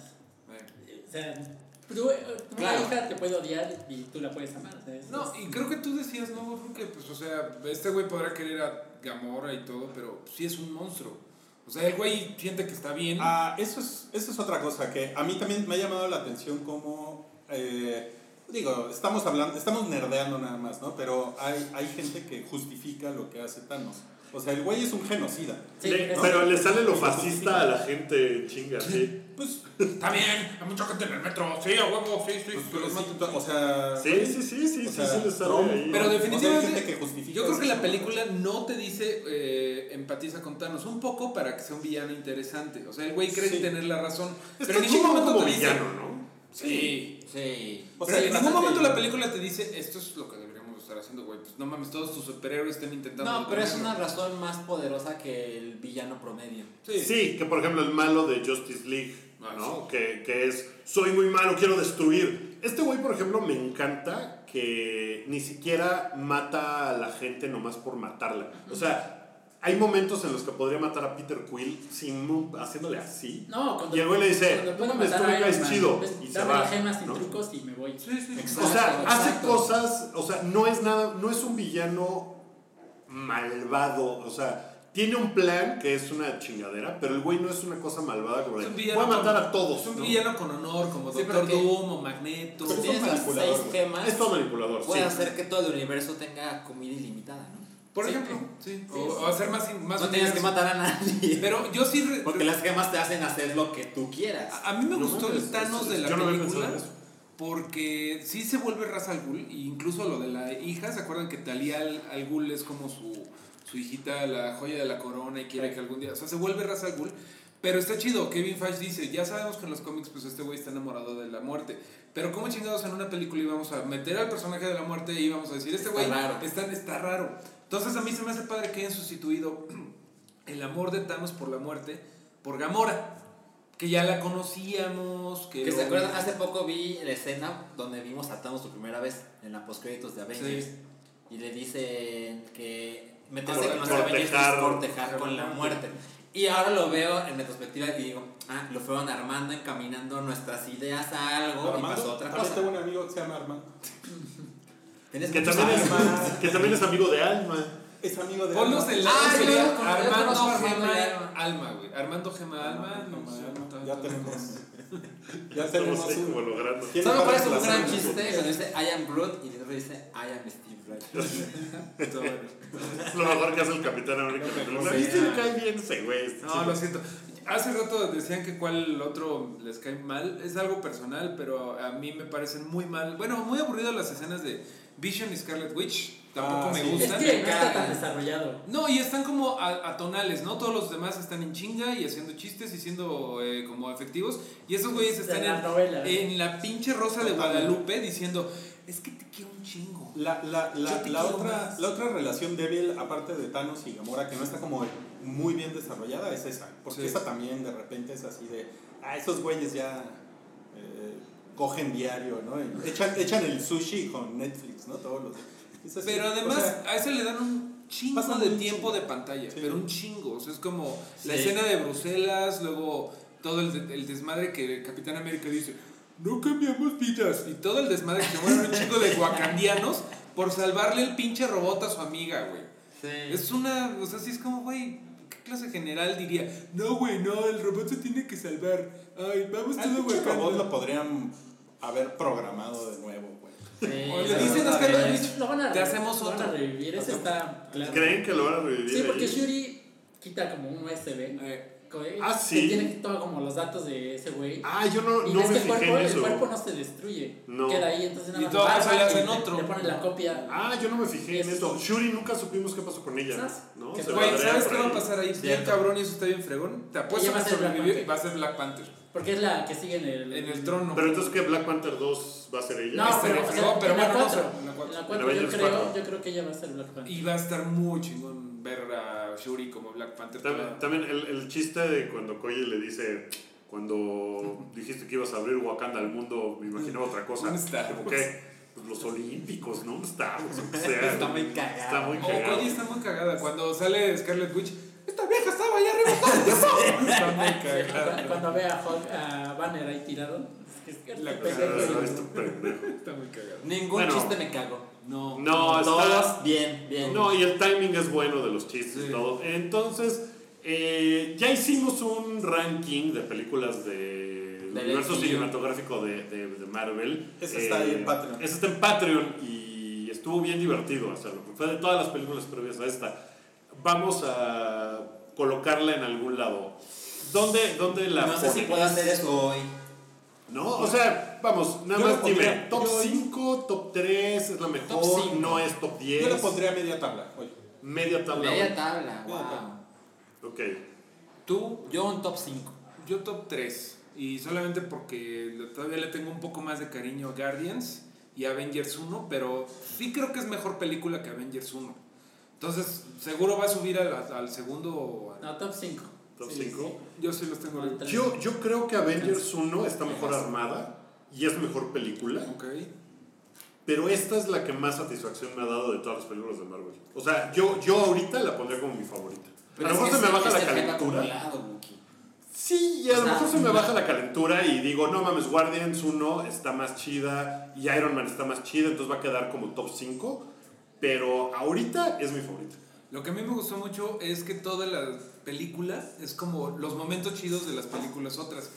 D: O sea, tú, eh,
E: Claro.
D: una hija te puede odiar y tú la puedes amar. o sea, es-
C: No, y creo que tú decías, no, porque, pues, o sea, este güey podrá querer a Gamora y todo, pero sí es un monstruo. O sea, el güey siente que está bien.
F: Ah, eso es, eso es otra cosa que a mí también me ha llamado la atención como, eh, digo, estamos hablando, estamos nerdeando nada más, ¿no? Pero hay, hay gente que justifica lo que hace Thanos. O sea, el güey es un genocida.
D: Sí,
B: Le-
D: es-
B: pero le sale lo fascista a la gente chinga, sí.
F: Pues,
C: Está bien, hay mucha gente en el metro. Sí, a huevo, sí, sí.
F: pues,
C: los
F: sí, o sea...
B: Sí, sí, sí, sí, sí,
F: sea,
B: sí le sale
F: Trump,
B: ahí.
C: Pero
F: o sea, hay
C: definitivamente,
F: gente que justifica
C: yo creo que la película no te dice eh, empatiza con Thanos un poco para que sea un villano interesante. O sea, el güey cree
F: Sí.
C: tener la razón.
B: Está
C: pero en ningún momento
B: como
C: te dice.
B: villano, ¿no?
C: Sí.
E: sí.
F: O
C: pero
F: sea,
C: en ningún momento la película te dice esto es lo que deberíamos estar haciendo, güey. Pues no mames, todos tus superhéroes estén intentando.
E: No, pero es una razón más poderosa que el villano promedio.
C: Sí.
B: Sí, que por ejemplo el malo de Justice League, ¿no? Que, que es, soy muy malo, quiero destruir. Este güey, por ejemplo, me encanta que ni siquiera mata a la gente nomás por matarla. O sea, hay momentos en los que podría matar a Peter Quill sin haciéndole así.
D: No, cuando,
B: Y el güey le dice,
D: cuando puedo
B: "No mames,
D: matar
B: tú me
D: Man,
B: chido", y se va,
D: gemas sin
B: ¿no?
D: trucos y me voy.
C: Sí, sí.
E: Exacto.
B: O sea, hace cosas, o sea, no es nada, no es un villano malvado, o sea, tiene un plan que es una chingadera, pero el güey no es una cosa malvada como de, voy a matar
C: con-
B: a todos.
C: Es un
B: ¿no?
C: villano con honor, como
E: Sí,
C: Doctor Doom o Magneto.
F: Pero
E: Si
F: es manipulador,
E: seis
B: Es todo manipulador,
E: puede
B: sí.
E: hacer que todo el universo tenga comida ilimitada, ¿no?
C: Por
E: Sí.
C: ejemplo, sí. O,
E: Sí.
C: o hacer más, más
E: No tienes que matar a nadie.
C: Pero yo sí. re-
E: Porque las gemas te hacen hacer lo que tú quieras.
C: A, a mí me
B: No
C: gustó
B: mames,
C: el Thanos de la
B: yo no
C: película. Porque sí se vuelve raza al Ghul. e incluso lo de la hija. ¿Se acuerdan que Talia al, al Ghul es como su, su hijita, la joya de la corona y quiere que algún día. O sea, se vuelve raza al Ghul. Pero está chido. Kevin Feige dice: Ya sabemos que en los cómics, pues este güey está enamorado de la muerte. Pero, ¿cómo chingados en una película íbamos a meter al personaje de la muerte y íbamos a decir: Este
E: Está
C: güey
E: raro.
C: está, está raro? Entonces, a mí se me hace padre que hayan sustituido el amor de Thanos por la muerte por Gamora. Que ya la conocíamos. Que,
E: Que se acuerdan, hace poco vi la escena donde vimos a Thanos por primera vez en la postcréditos de Avengers.
C: Sí.
E: Y le dicen que meterse con los
B: cortejar.
E: Avengers es cortejar con la muerte. Y ahora lo veo en retrospectiva y digo, ah, lo fueron armando, encaminando nuestras ideas a algo y
F: Armando,
E: pasó otra
F: también
E: cosa.
F: tengo un amigo que se llama Armando.
B: Que también, es, que también es amigo de Alma.
F: Es amigo de
C: Ponlos
F: Alma.
C: el lado
E: Ah, lo con- yo
C: Armando Gema
E: Alma.
C: Alma, güey. Armando Gema Alma. no
F: Alma, Ya tenemos. Ya tenemos
B: ahí
F: un.
B: como logrando.
F: ¿Quién
E: ¿Sabes cuál es un gran chiste? Cuando dice I am Groot y después dice I am Steve.
C: Está bueno.
B: Es lo mejor que hace el Capitán América.
C: No,
B: sí me cae bien ese güey. este
C: No,
B: chico.
C: lo siento. Hace rato decían que cuál otro les cae mal. Es algo personal, pero a mí me parecen muy mal. Bueno, muy aburridas las escenas de Vision y Scarlet Witch. Tampoco
F: Ah,
C: me
F: sí.
D: Es
C: gustan.
D: que no está tan desarrollado.
C: No, y están como atonales, ¿no? Todos los demás están en chinga y haciendo chistes y siendo eh, como efectivos. Y esos güeyes
D: De
C: están
D: la
C: en,
D: novela.
C: en la pinche rosa de
F: Totalmente.
C: Guadalupe diciendo, es que te quiero.
F: La, la, la, la otra,
C: más.
F: la otra relación débil, aparte de Thanos y Gamora, que no está como muy bien desarrollada, es esa. Porque
C: Sí.
F: esa también de repente es así de, ah, esos güeyes ya eh, cogen diario, ¿no? Y echan, echan el sushi con Netflix, ¿no? Todos los así.
C: Pero
F: O
C: además
F: sea,
C: a ese le dan un chingo de
F: un
C: tiempo
F: chingo.
C: de pantalla,
F: Sí.
C: pero un chingo. O sea, es como la escena de Bruselas, luego todo el, el desmadre que el Capitán América dice, no cambiamos vidas. Y todo el desmadre que se mueven un chingo de wakandianos por salvarle el pinche robot a su amiga, güey.
E: Sí.
C: Es una, o sea, sí es como, güey, ¿qué clase general diría? No, güey, no, el robot se tiene que salvar. Ay, vamos todo
F: pinche robot lo podrían haber programado de nuevo, güey.
E: Sí,
C: O le dicen a
D: van a
C: te hacemos
D: lo van a
C: otro.
D: revivir, eso está claro.
B: ¿Creen que lo van a revivir?
D: Sí, porque
B: ahí?
D: Shuri quita como un USB.
C: Eh,
B: Ah,
D: que
B: sí.
D: Tiene todo como los datos de ese güey.
B: Ah, yo no,
D: y
B: no
D: ves
B: me
D: que el
B: fijé
D: cuerpo,
B: en
D: el
B: eso.
D: cuerpo no se destruye.
B: No.
D: Queda ahí, entonces
C: Y
D: nada más
C: todo
D: va,
C: eso
D: y
C: hacen
D: le-
C: otro.
D: Le ponen la copia.
B: Ah, yo no me fijé en
D: Eso.
B: eso. Shuri nunca supimos qué pasó con ella.
D: ¿Sabes?
B: ¿no?
D: Que
B: Se
C: Güey, ¿sabes qué va a pasar ahí? Bien cabrón y eso está bien fregón. Te apuesto que sobrevive
D: Panther.
C: va a ser Black Panther.
D: Porque es la que sigue en el.
C: En el trono.
B: Pero entonces, ¿qué? ¿Black Panther 2 va a ser ella?
D: No,
C: Este
D: pero, o sea,
C: fregó, pero
D: en la
C: bueno, no
D: cuatro.
C: sé, en la cuatro.
D: En la
B: En
D: cuatro, yo
B: Avengers
D: creo,
B: cuatro.
D: yo creo que ella va a ser Black Panther.
C: Y va a estar muy chingón ver a Shuri como Black Panther.
B: También, también el, el chiste de cuando Koye le dice, cuando dijiste que ibas a abrir Wakanda al mundo, me imaginaba otra cosa.
C: Un Star
B: Como que pues, los olímpicos, ¿no? Wars, o sea,
E: Está muy cagado.
B: Está muy
C: Oh,
B: cagado.
C: Cody está muy cagada. Cuando sale Scarlet Witch, esta vieja estaba allá arriba. Está muy
D: Cuando,
C: cagada.
D: cuando ve a, Hulk, a Banner ahí tirado, es que es que
C: La
D: pendejo
B: Ah.
C: Está muy cagada.
E: Ningún
B: Bueno.
E: chiste me cago.
C: No.
B: No,
E: Todos bien, bien.
B: No, y el timing es bueno de los chistes
C: Sí.
B: y todo. Entonces, eh, ya hicimos un ranking de películas del
E: Del
B: universo cinematográfico de, de, de Marvel.
F: Ese está ahí en Patreon.
B: Ese está en Patreon y estuvo bien divertido hacerlo. Fue de todas las películas previas a esta. Vamos a colocarla en algún lado. ¿Dónde, dónde la
E: No sé si puedo hacer eso hoy.
B: No, o sea, vamos, nada
F: Yo
B: más
F: pondría-
B: dime, top
F: yo-
B: 5, top 3 es la mejor,
E: cinco.
B: no es top 10.
F: Yo le pondría media tabla, güey.
B: media tabla.
E: Media tabla,
F: Media
E: wow.
F: tabla.
B: Ok.
C: Tú,
E: Yo un top 5.
C: yo top 3. Y solamente porque todavía le tengo un poco más de cariño a Guardians y a Avengers 1, pero sí creo que es mejor película que Avengers 1. Entonces, seguro va a subir al, al segundo.
D: No, top 5.
B: Top cinco.
C: Yo sí los tengo.
D: Tres.
B: Yo, yo creo que Avengers 1 está mejor armada y es mejor película,
C: Ok.
B: pero esta es la que más satisfacción me ha dado de todas las películas de Marvel. O sea, yo, yo ahorita la pondría como mi favorita. a lo mejor se me baja la calentura. Sí, y a lo mejor se me baja la calentura y digo, no mames, Guardians 1 está más chida y Iron Man está más chida, entonces va a quedar como top 5. Pero ahorita es mi favorita.
C: Lo que a mí me gustó mucho es que toda la película es como los momentos chidos de las películas otras.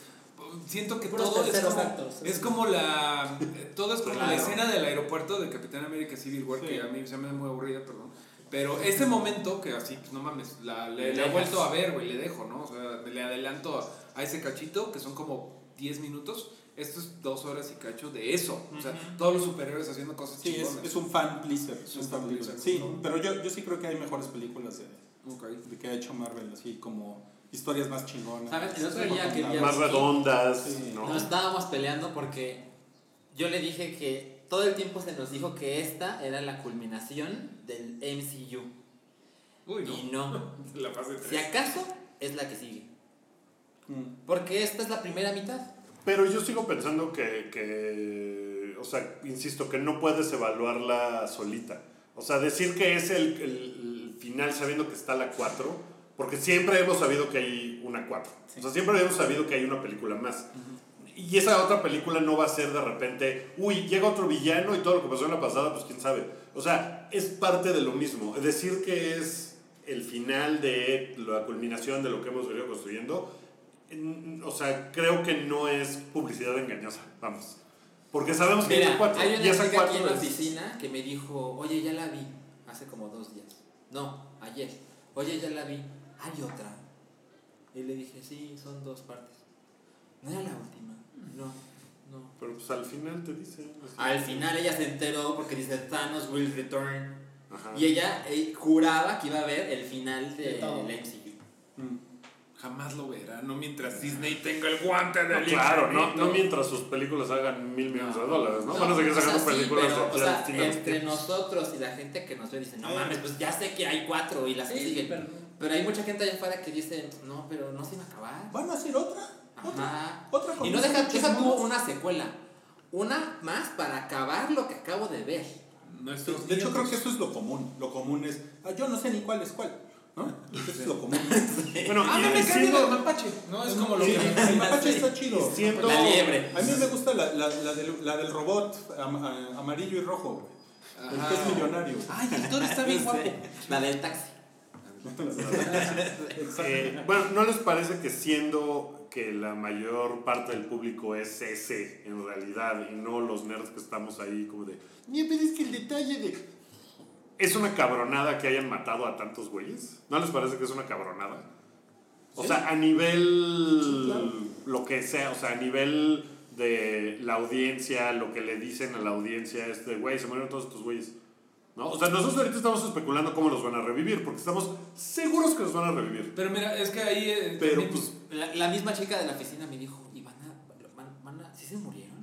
C: Siento que
D: Puros
C: todo es como,
D: actos.
C: es como la eh, todo es como la
E: Claro.
C: escena del aeropuerto de Capitán América Civil War
F: Sí.
C: que a mí se me hace muy aburrida, perdón. Pero ese momento que así, pues no mames, la, le,
E: Le
C: he vuelto a ver, güey, le dejo, ¿no? O sea, le adelanto a, a ese cachito que son como 10 minutos. Esto es dos horas y cacho de eso. O sea, todos los superhéroes haciendo cosas
F: Sí, es, un fan pleaser.
C: Es un fan pleaser,
F: Sí,
C: ¿no?
F: pero yo, yo sí creo que hay mejores películas de, que ha hecho Marvel, así como historias más chingonas.
E: ¿Sabes? El otro día que.
B: Más redondas,
F: Sí.
B: ¿no?
E: Nos estábamos peleando porque yo le dije que todo el tiempo se nos dijo que esta era la culminación del MCU.
C: Uy, no.
E: Y no.
C: La fase
E: Si
C: 3.
E: acaso es la que sigue.
F: Mm.
E: Porque esta es la primera mitad.
B: Pero yo sigo pensando que, que, o sea, insisto, que no puedes evaluarla solita. O sea, decir que es el, el- el final sabiendo que está la 4, porque siempre hemos sabido que hay una 4. O sea, siempre hemos sabido que hay una película más. y esa otra película no va a ser de repente, uy, llega otro villano y todo lo que pasó en la pasada, pues quién sabe. O sea, es parte de lo mismo. Decir que es el final de la culminación de lo que hemos venido construyendo, en- o sea, creo que no es publicidad engañosa, vamos. Porque sabemos que
E: Mira,
B: hay cuatro.
E: hay
B: y
E: una
B: esa
E: chica aquí en la oficina que me dijo, oye, ya la vi, hace como dos días. No, ayer. Oye, ya la vi, hay otra. Y le dije, sí, son dos partes. ¿No era la última? No, no.
B: Pero pues al final te dice. así.
E: Al final ella se enteró porque dice Thanos will return.
B: Ajá.
E: Y ella eh, juraba que iba a ver el final de
D: De
E: MCU.
F: Mm.
C: Jamás lo verá, no mientras Disney tenga el guante
B: No,
C: del
B: claro, no, no mientras sus películas hagan mil millones de dólares, ¿no?
E: No,
B: Van a seguir
E: o sea,
B: sacando
E: sí,
B: películas
E: pero,
B: de
E: o sea, entre nosotros y la gente que nos ve dice, no mames, pues ya sé que hay cuatro y las que
D: Sí,
E: siguen.
D: pero-
E: Pero hay mucha gente allá afuera que dice, no, pero no se iba a acabar.
F: ¿Van a hacer otra? ¿Otra?
E: Ajá.
F: ¿Otra con
E: Y no deja, deja tú una secuela. Una más para acabar lo que acabo de ver.
C: Nuestros
F: De hecho, creo que eso es lo común. Lo común es, ah, yo no sé ni cuál es cuál. ¿No? Eso es lo común.
B: Bueno,
C: Ah,
B: y,
C: me
B: siendo,
C: del mapache. No, es como lo
F: Sí,
C: que...
F: el mapache está chido.
B: siendo-
E: La liebre.
F: A mí me gusta la, la, la, del, la del robot am- a- amarillo y rojo. güey. El que es millonario.
C: Ay, el actor está bien guapo.
E: La del taxi.
B: eh, bueno, ¿no les parece que siendo que la mayor parte del público es ese en realidad y no los nerds que estamos ahí como de, "Ni, pero es que el detalle de... ¿Es una cabronada que hayan matado a tantos güeyes? ¿No les parece que es una cabronada? O
F: Sí.
B: sea, a nivel
F: Sí, claro.
B: lo que sea, o sea, a nivel de la audiencia, lo que le dicen a la audiencia es de, güey, se murieron todos estos güeyes. ¿No? O sea, nosotros ahorita estamos especulando cómo los van a revivir, porque estamos seguros que los van a revivir.
C: Pero mira, es que ahí... eh,
B: Pero
C: también,
B: pues,
E: La, la misma chica de la oficina me dijo, ¿y van a, van, van a, ¿sí se murieron?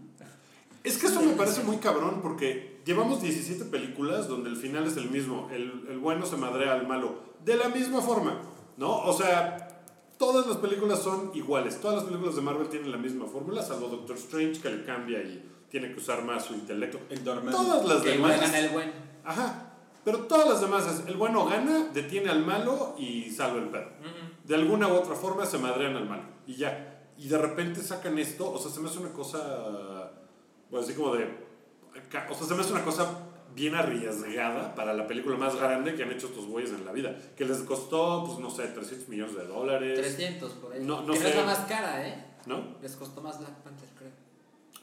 B: es que eso me parece muy cabrón, porque llevamos 17 películas donde el final es el mismo. El, el bueno se madrea al malo. De la misma forma, ¿no? O sea, todas las películas son iguales. Todas las películas de Marvel tienen la misma fórmula, salvo Doctor Strange, que le cambia y tiene que usar más su intelecto.
F: El.
B: Todas las
E: Que
B: demás...
E: gana el buen.
B: Ajá. Pero todas las demás es, el bueno gana, detiene al malo y salva el perro. De alguna u otra forma se madrean al malo. Y ya. Y de repente sacan esto, o sea, se me hace una cosa, bueno, así como de, o sea, se me hace una cosa bien arriesgada para la película más grande que han hecho estos güeyes en la vida. Que les costó, pues no sé, 300 millones de dólares.
E: 300 por ahí.
B: No- no
E: que no
B: sé.
E: es la más cara, ¿eh?
B: ¿No?
E: Les costó más Black Panther, creo.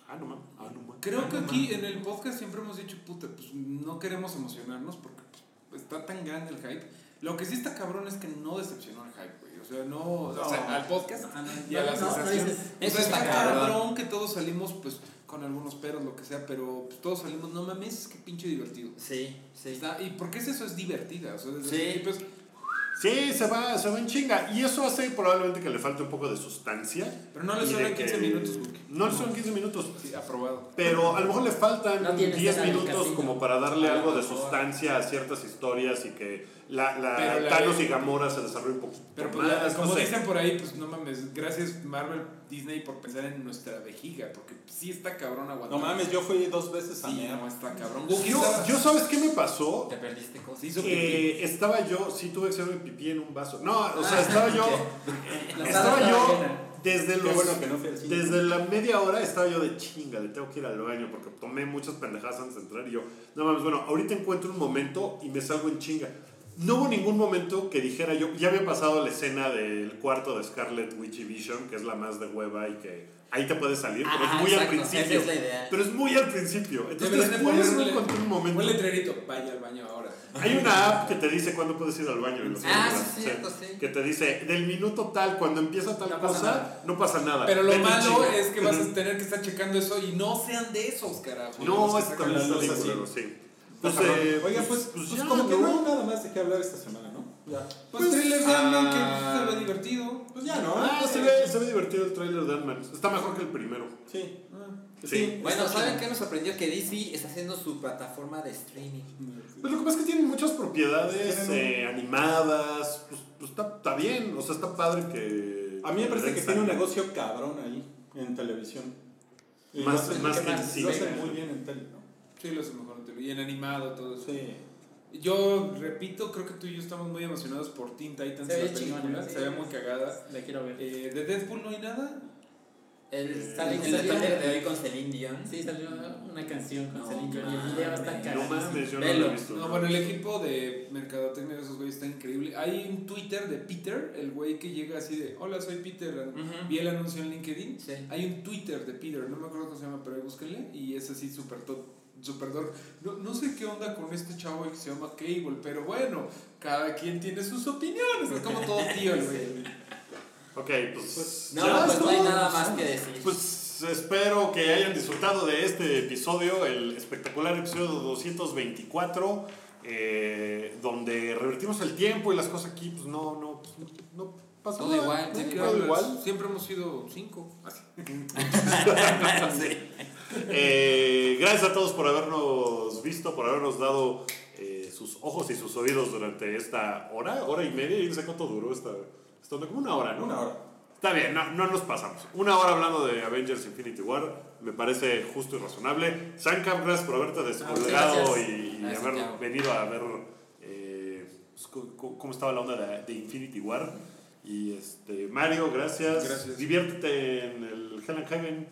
B: Ah, no mames. Ah, no mames.
C: Creo que aquí en el podcast siempre hemos dicho, puta, pues no queremos emocionarnos porque pues, está tan grande el hype. Lo que sí está cabrón es que no decepcionó el hype, güey. O sea, no, o sea, al podcast
D: Ah, no,
C: y a la
D: no, no,
C: sensación.
E: Eso
C: sea,
E: está
C: está
E: cabrón.
C: cabrón que todos salimos, pues, con algunos peros, lo que sea, pero pues, todos salimos, no mames, qué pinche divertido.
E: Sí, sí.
C: Está- ¿Y por qué es eso? Es divertida. O sea, desde
E: Sí.
C: el principio es-
B: Sí, se va, se va en chinga. Y eso hace probablemente que le falte un poco de sustancia.
C: Pero no le
B: que-
C: 15 minutos, Wookie.
B: No le sobran 15 minutos.
C: Sí, aprobado.
B: Pero a lo mejor le faltan
D: No tiene
B: 10
D: escena del
B: minutos como para darle algo de sustancia a ciertas historias y que la, la
C: la-
B: Thanos y Gamora se desarrolle un poquito
C: Pero pues,
B: más.
C: como
B: no sé.
C: dicen por ahí, pues no mames, gracias Marvel, Disney por pensar en nuestra vejiga, porque sí está cabrón aguantar.
F: No mames, yo fui dos veces a
C: Sí, no, está cabrón.
B: Yo, yo, ¿sabes qué me pasó?
E: Te perdiste cosas.
B: estaba yo, sí tuve que hacerme pipí en un vaso. No, o sea, estaba yo,
D: La
B: estaba yo
D: estaba llena.
B: desde los,
F: bueno que no fui al cine.
B: desde la media hora estaba yo de chinga, le tengo que ir al baño porque tomé muchas pendejadas antes de entrar y yo, no mames, bueno, ahorita encuentro un momento y me salgo en chinga. No hubo ningún momento que dijera yo, ya había pasado la escena del cuarto de Scarlet Witchy Vision, que es la más de hueva y que ahí te puedes salir, pero es muy al principio.
E: esa es la idea.
B: Pero es muy al principio. Entonces después no encontré un momento.
C: Un letrerito, vaya al baño ahora.
B: Hay una app que te dice cuándo puedes ir al baño. en los
E: Ah, sí, cierto, sí.
B: Que te dice, del minuto tal, cuando empieza tal
D: No
B: cosa,
D: nada.
B: no pasa nada.
C: Pero lo malo es que vas a tener que estar checando eso y no sean de esos, carajo.
B: No,
C: que
B: es
C: así.
B: sí. Pues, eh,
F: Oigan, pues,
B: pues
F: pues como que
B: ¿no?
F: no hay nada más de qué hablar esta semana, ¿no? Ya.
C: Pues, trailer de Ant-Man
F: ah,
C: que se ve divertido.
F: Pues ya, ¿no?
B: Ah,
F: Pues,
B: se ve, se ve divertido el trailer de Ant-Man. Está mejor que el primero.
F: Sí.
B: Sí.
E: Bueno, ¿saben qué me sorprendió? Que DC está haciendo su plataforma de streaming.
B: Pues lo que pasa es que tienen muchas propiedades eh, animadas. Pues, pues está, está bien. O sea, está padre que.
F: A mí me parece que tiene un negocio cabrón ahí, en televisión. Y
B: Más- más
F: ¿qué
B: que en cine.
F: Lo hace muy bien en tele, ¿no?
C: Sí, lo hace mejor en tele. Y en animado, todo eso.
F: Sí.
C: Yo repito, creo que tú y yo estamos muy emocionados por Teen Titans,
D: Se ve chingona, sí.
C: Se ve muy cagada.
D: La quiero ver.
C: Eh, ¿De Deadpool no hay nada?
E: El, el
D: salió-
E: de hoy con Celine Dion.
D: Sí, salió una canción con
E: No
D: Celine Dion y el video está
E: mames.
B: No mames, yo no
E: Velo.
B: lo he visto.
C: No, bueno, el equipo de mercadotecnia de esos güeyes está increíble. Hay un Twitter de Peter, el güey que llega así de, hola, soy Peter,
E: Ujú.
C: vi el anuncio en LinkedIn.
E: Sí.
C: Hay un Twitter de Peter, no me acuerdo cómo se llama, pero ahí búsquenle. Y es así súper top. Super dork. No, no sé qué onda con este chavo que se llama Cable, pero bueno, cada quien tiene sus opiniones. Es como todo tío, el güey.
B: Ok, pues.
E: No,
B: ya
E: pues
B: es
E: no hay nada más que decir.
B: Pues espero que hayan disfrutado de este episodio, el espectacular episodio 224, eh, donde revertimos el tiempo y las cosas aquí, pues no, no, pues, no, no pasa
E: Todo
B: nada.
E: igual,
B: ¿no? Igual.
C: Siempre hemos sido cinco. Así.
B: Eh, gracias a todos por habernos visto, por habernos dado eh, sus ojos y sus oídos durante esta hora, hora y media. Y no sé cuánto duró esta. esta onda, como una hora, ¿no?
F: Una hora.
B: Está bien, no, no nos pasamos. Una hora hablando de Avengers Infinity War me parece justo y razonable. Sankam, gracias por haberte descolgado
D: gracias.
B: y, y
E: Gracias,
B: haber
E: Santiago.
B: venido a ver eh, pues, cómo estaba la onda de, de Infinity War. Y este, Mario, gracias.
C: Gracias.
B: Diviértete en el Hell and Heaven.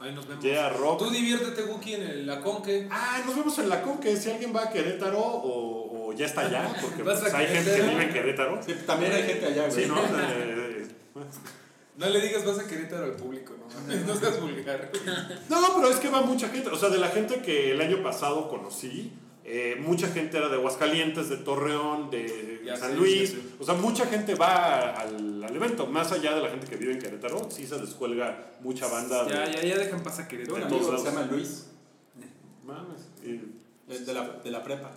C: Ahí nos vemos.
B: Yeah, Rock.
C: Tú diviértete, Wookie, en el, la Conque.
B: Ah, nos vemos en la Conque. Si alguien va a Querétaro o, o ya está allá, porque
C: ¿Vas
B: pues, hay gente que vive en Querétaro.
F: Sí, también hay gente allá, güey.
B: Sí, ¿no? Eh,
C: No le digas vas a Querétaro al público, no, no seas vulgar.
B: No, pero es que va mucha gente. O sea, de la gente que el año pasado conocí, eh, mucha gente era de Aguascalientes, de Torreón, de
C: Ya
B: San
C: sé,
B: Luis. O sea, mucha gente va al, al evento. Más allá de la gente que vive en Querétaro, sí se descuelga mucha banda.
C: Ya,
B: de,
C: ya, ya dejan pasar a Querétaro.
F: un amigo se llama Luis,
B: Mames.
F: De la, de la prepa.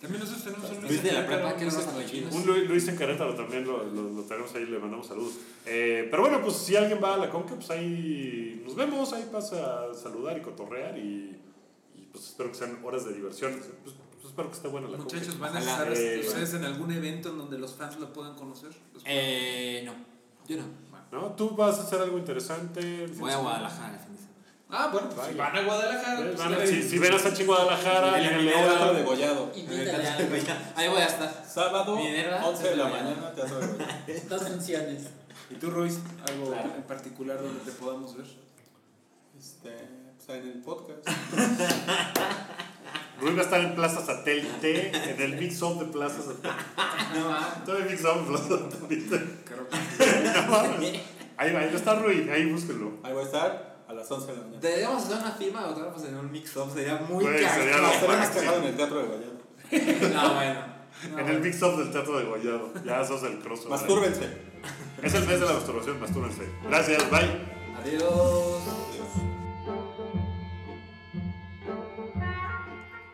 C: También nosotros tenemos un
E: Luis de la prepa, que.
B: Un Lu- Luis en Querétaro también lo, lo, lo tenemos ahí, le mandamos saludos. Eh, pero bueno, pues si alguien va a la Conque, pues ahí nos vemos, ahí pasa a saludar y cotorrear y, y, pues espero que sean horas de diversión. Pues espero que esté buena la.
C: Muchachos, ¿van a estar
B: Eh,
C: ustedes en algún evento en donde los fans lo puedan conocer?
E: Eh, no, yo no.
B: ¿No? ¿Tú vas a hacer algo interesante?
E: Voy a? Guadalajara el fin de semana.
C: Ah, bueno, pues si van a Guadalajara. Pues,
B: van a- si,
C: ven.
B: si ven a Sánchez Guadalajara,
E: El
B: en el
F: Teatro
B: León,
F: degollado.
E: Ahí voy a estar.
F: Sábado,
E: Minerva,
F: 11 de la mañana, teatro degollado.
D: Dos funciones.
C: ¿Y tú, Royce? ¿Algo
E: Claro.
C: en particular donde te podamos ver?
F: Este, sea, en el podcast.
B: Rui va a estar en Plaza Satélite, en el Mix Up de Plaza Satélite.
E: No, ah.
B: Todo el Mix Up de Plaza Satélite.
C: Claro que
B: No mames. Ahí va, ahí va a estar Rui, ahí búsquenlo.
F: Ahí voy a estar a las 11 de la mañana.
E: Deberíamos hacer una firma de autógrafos en un mix-up, sería muy
B: Güey, sería lo
F: Estaremos
B: máximo.
F: cagados en el teatro degollado.
E: No, bueno. No,
B: En el Mix Up del Teatro de Gollado. Ya sos el crossover.
F: Mastúrbense.
B: Es el mes de la masturbación, mastúrbense. Gracias, bye.
E: Adiós.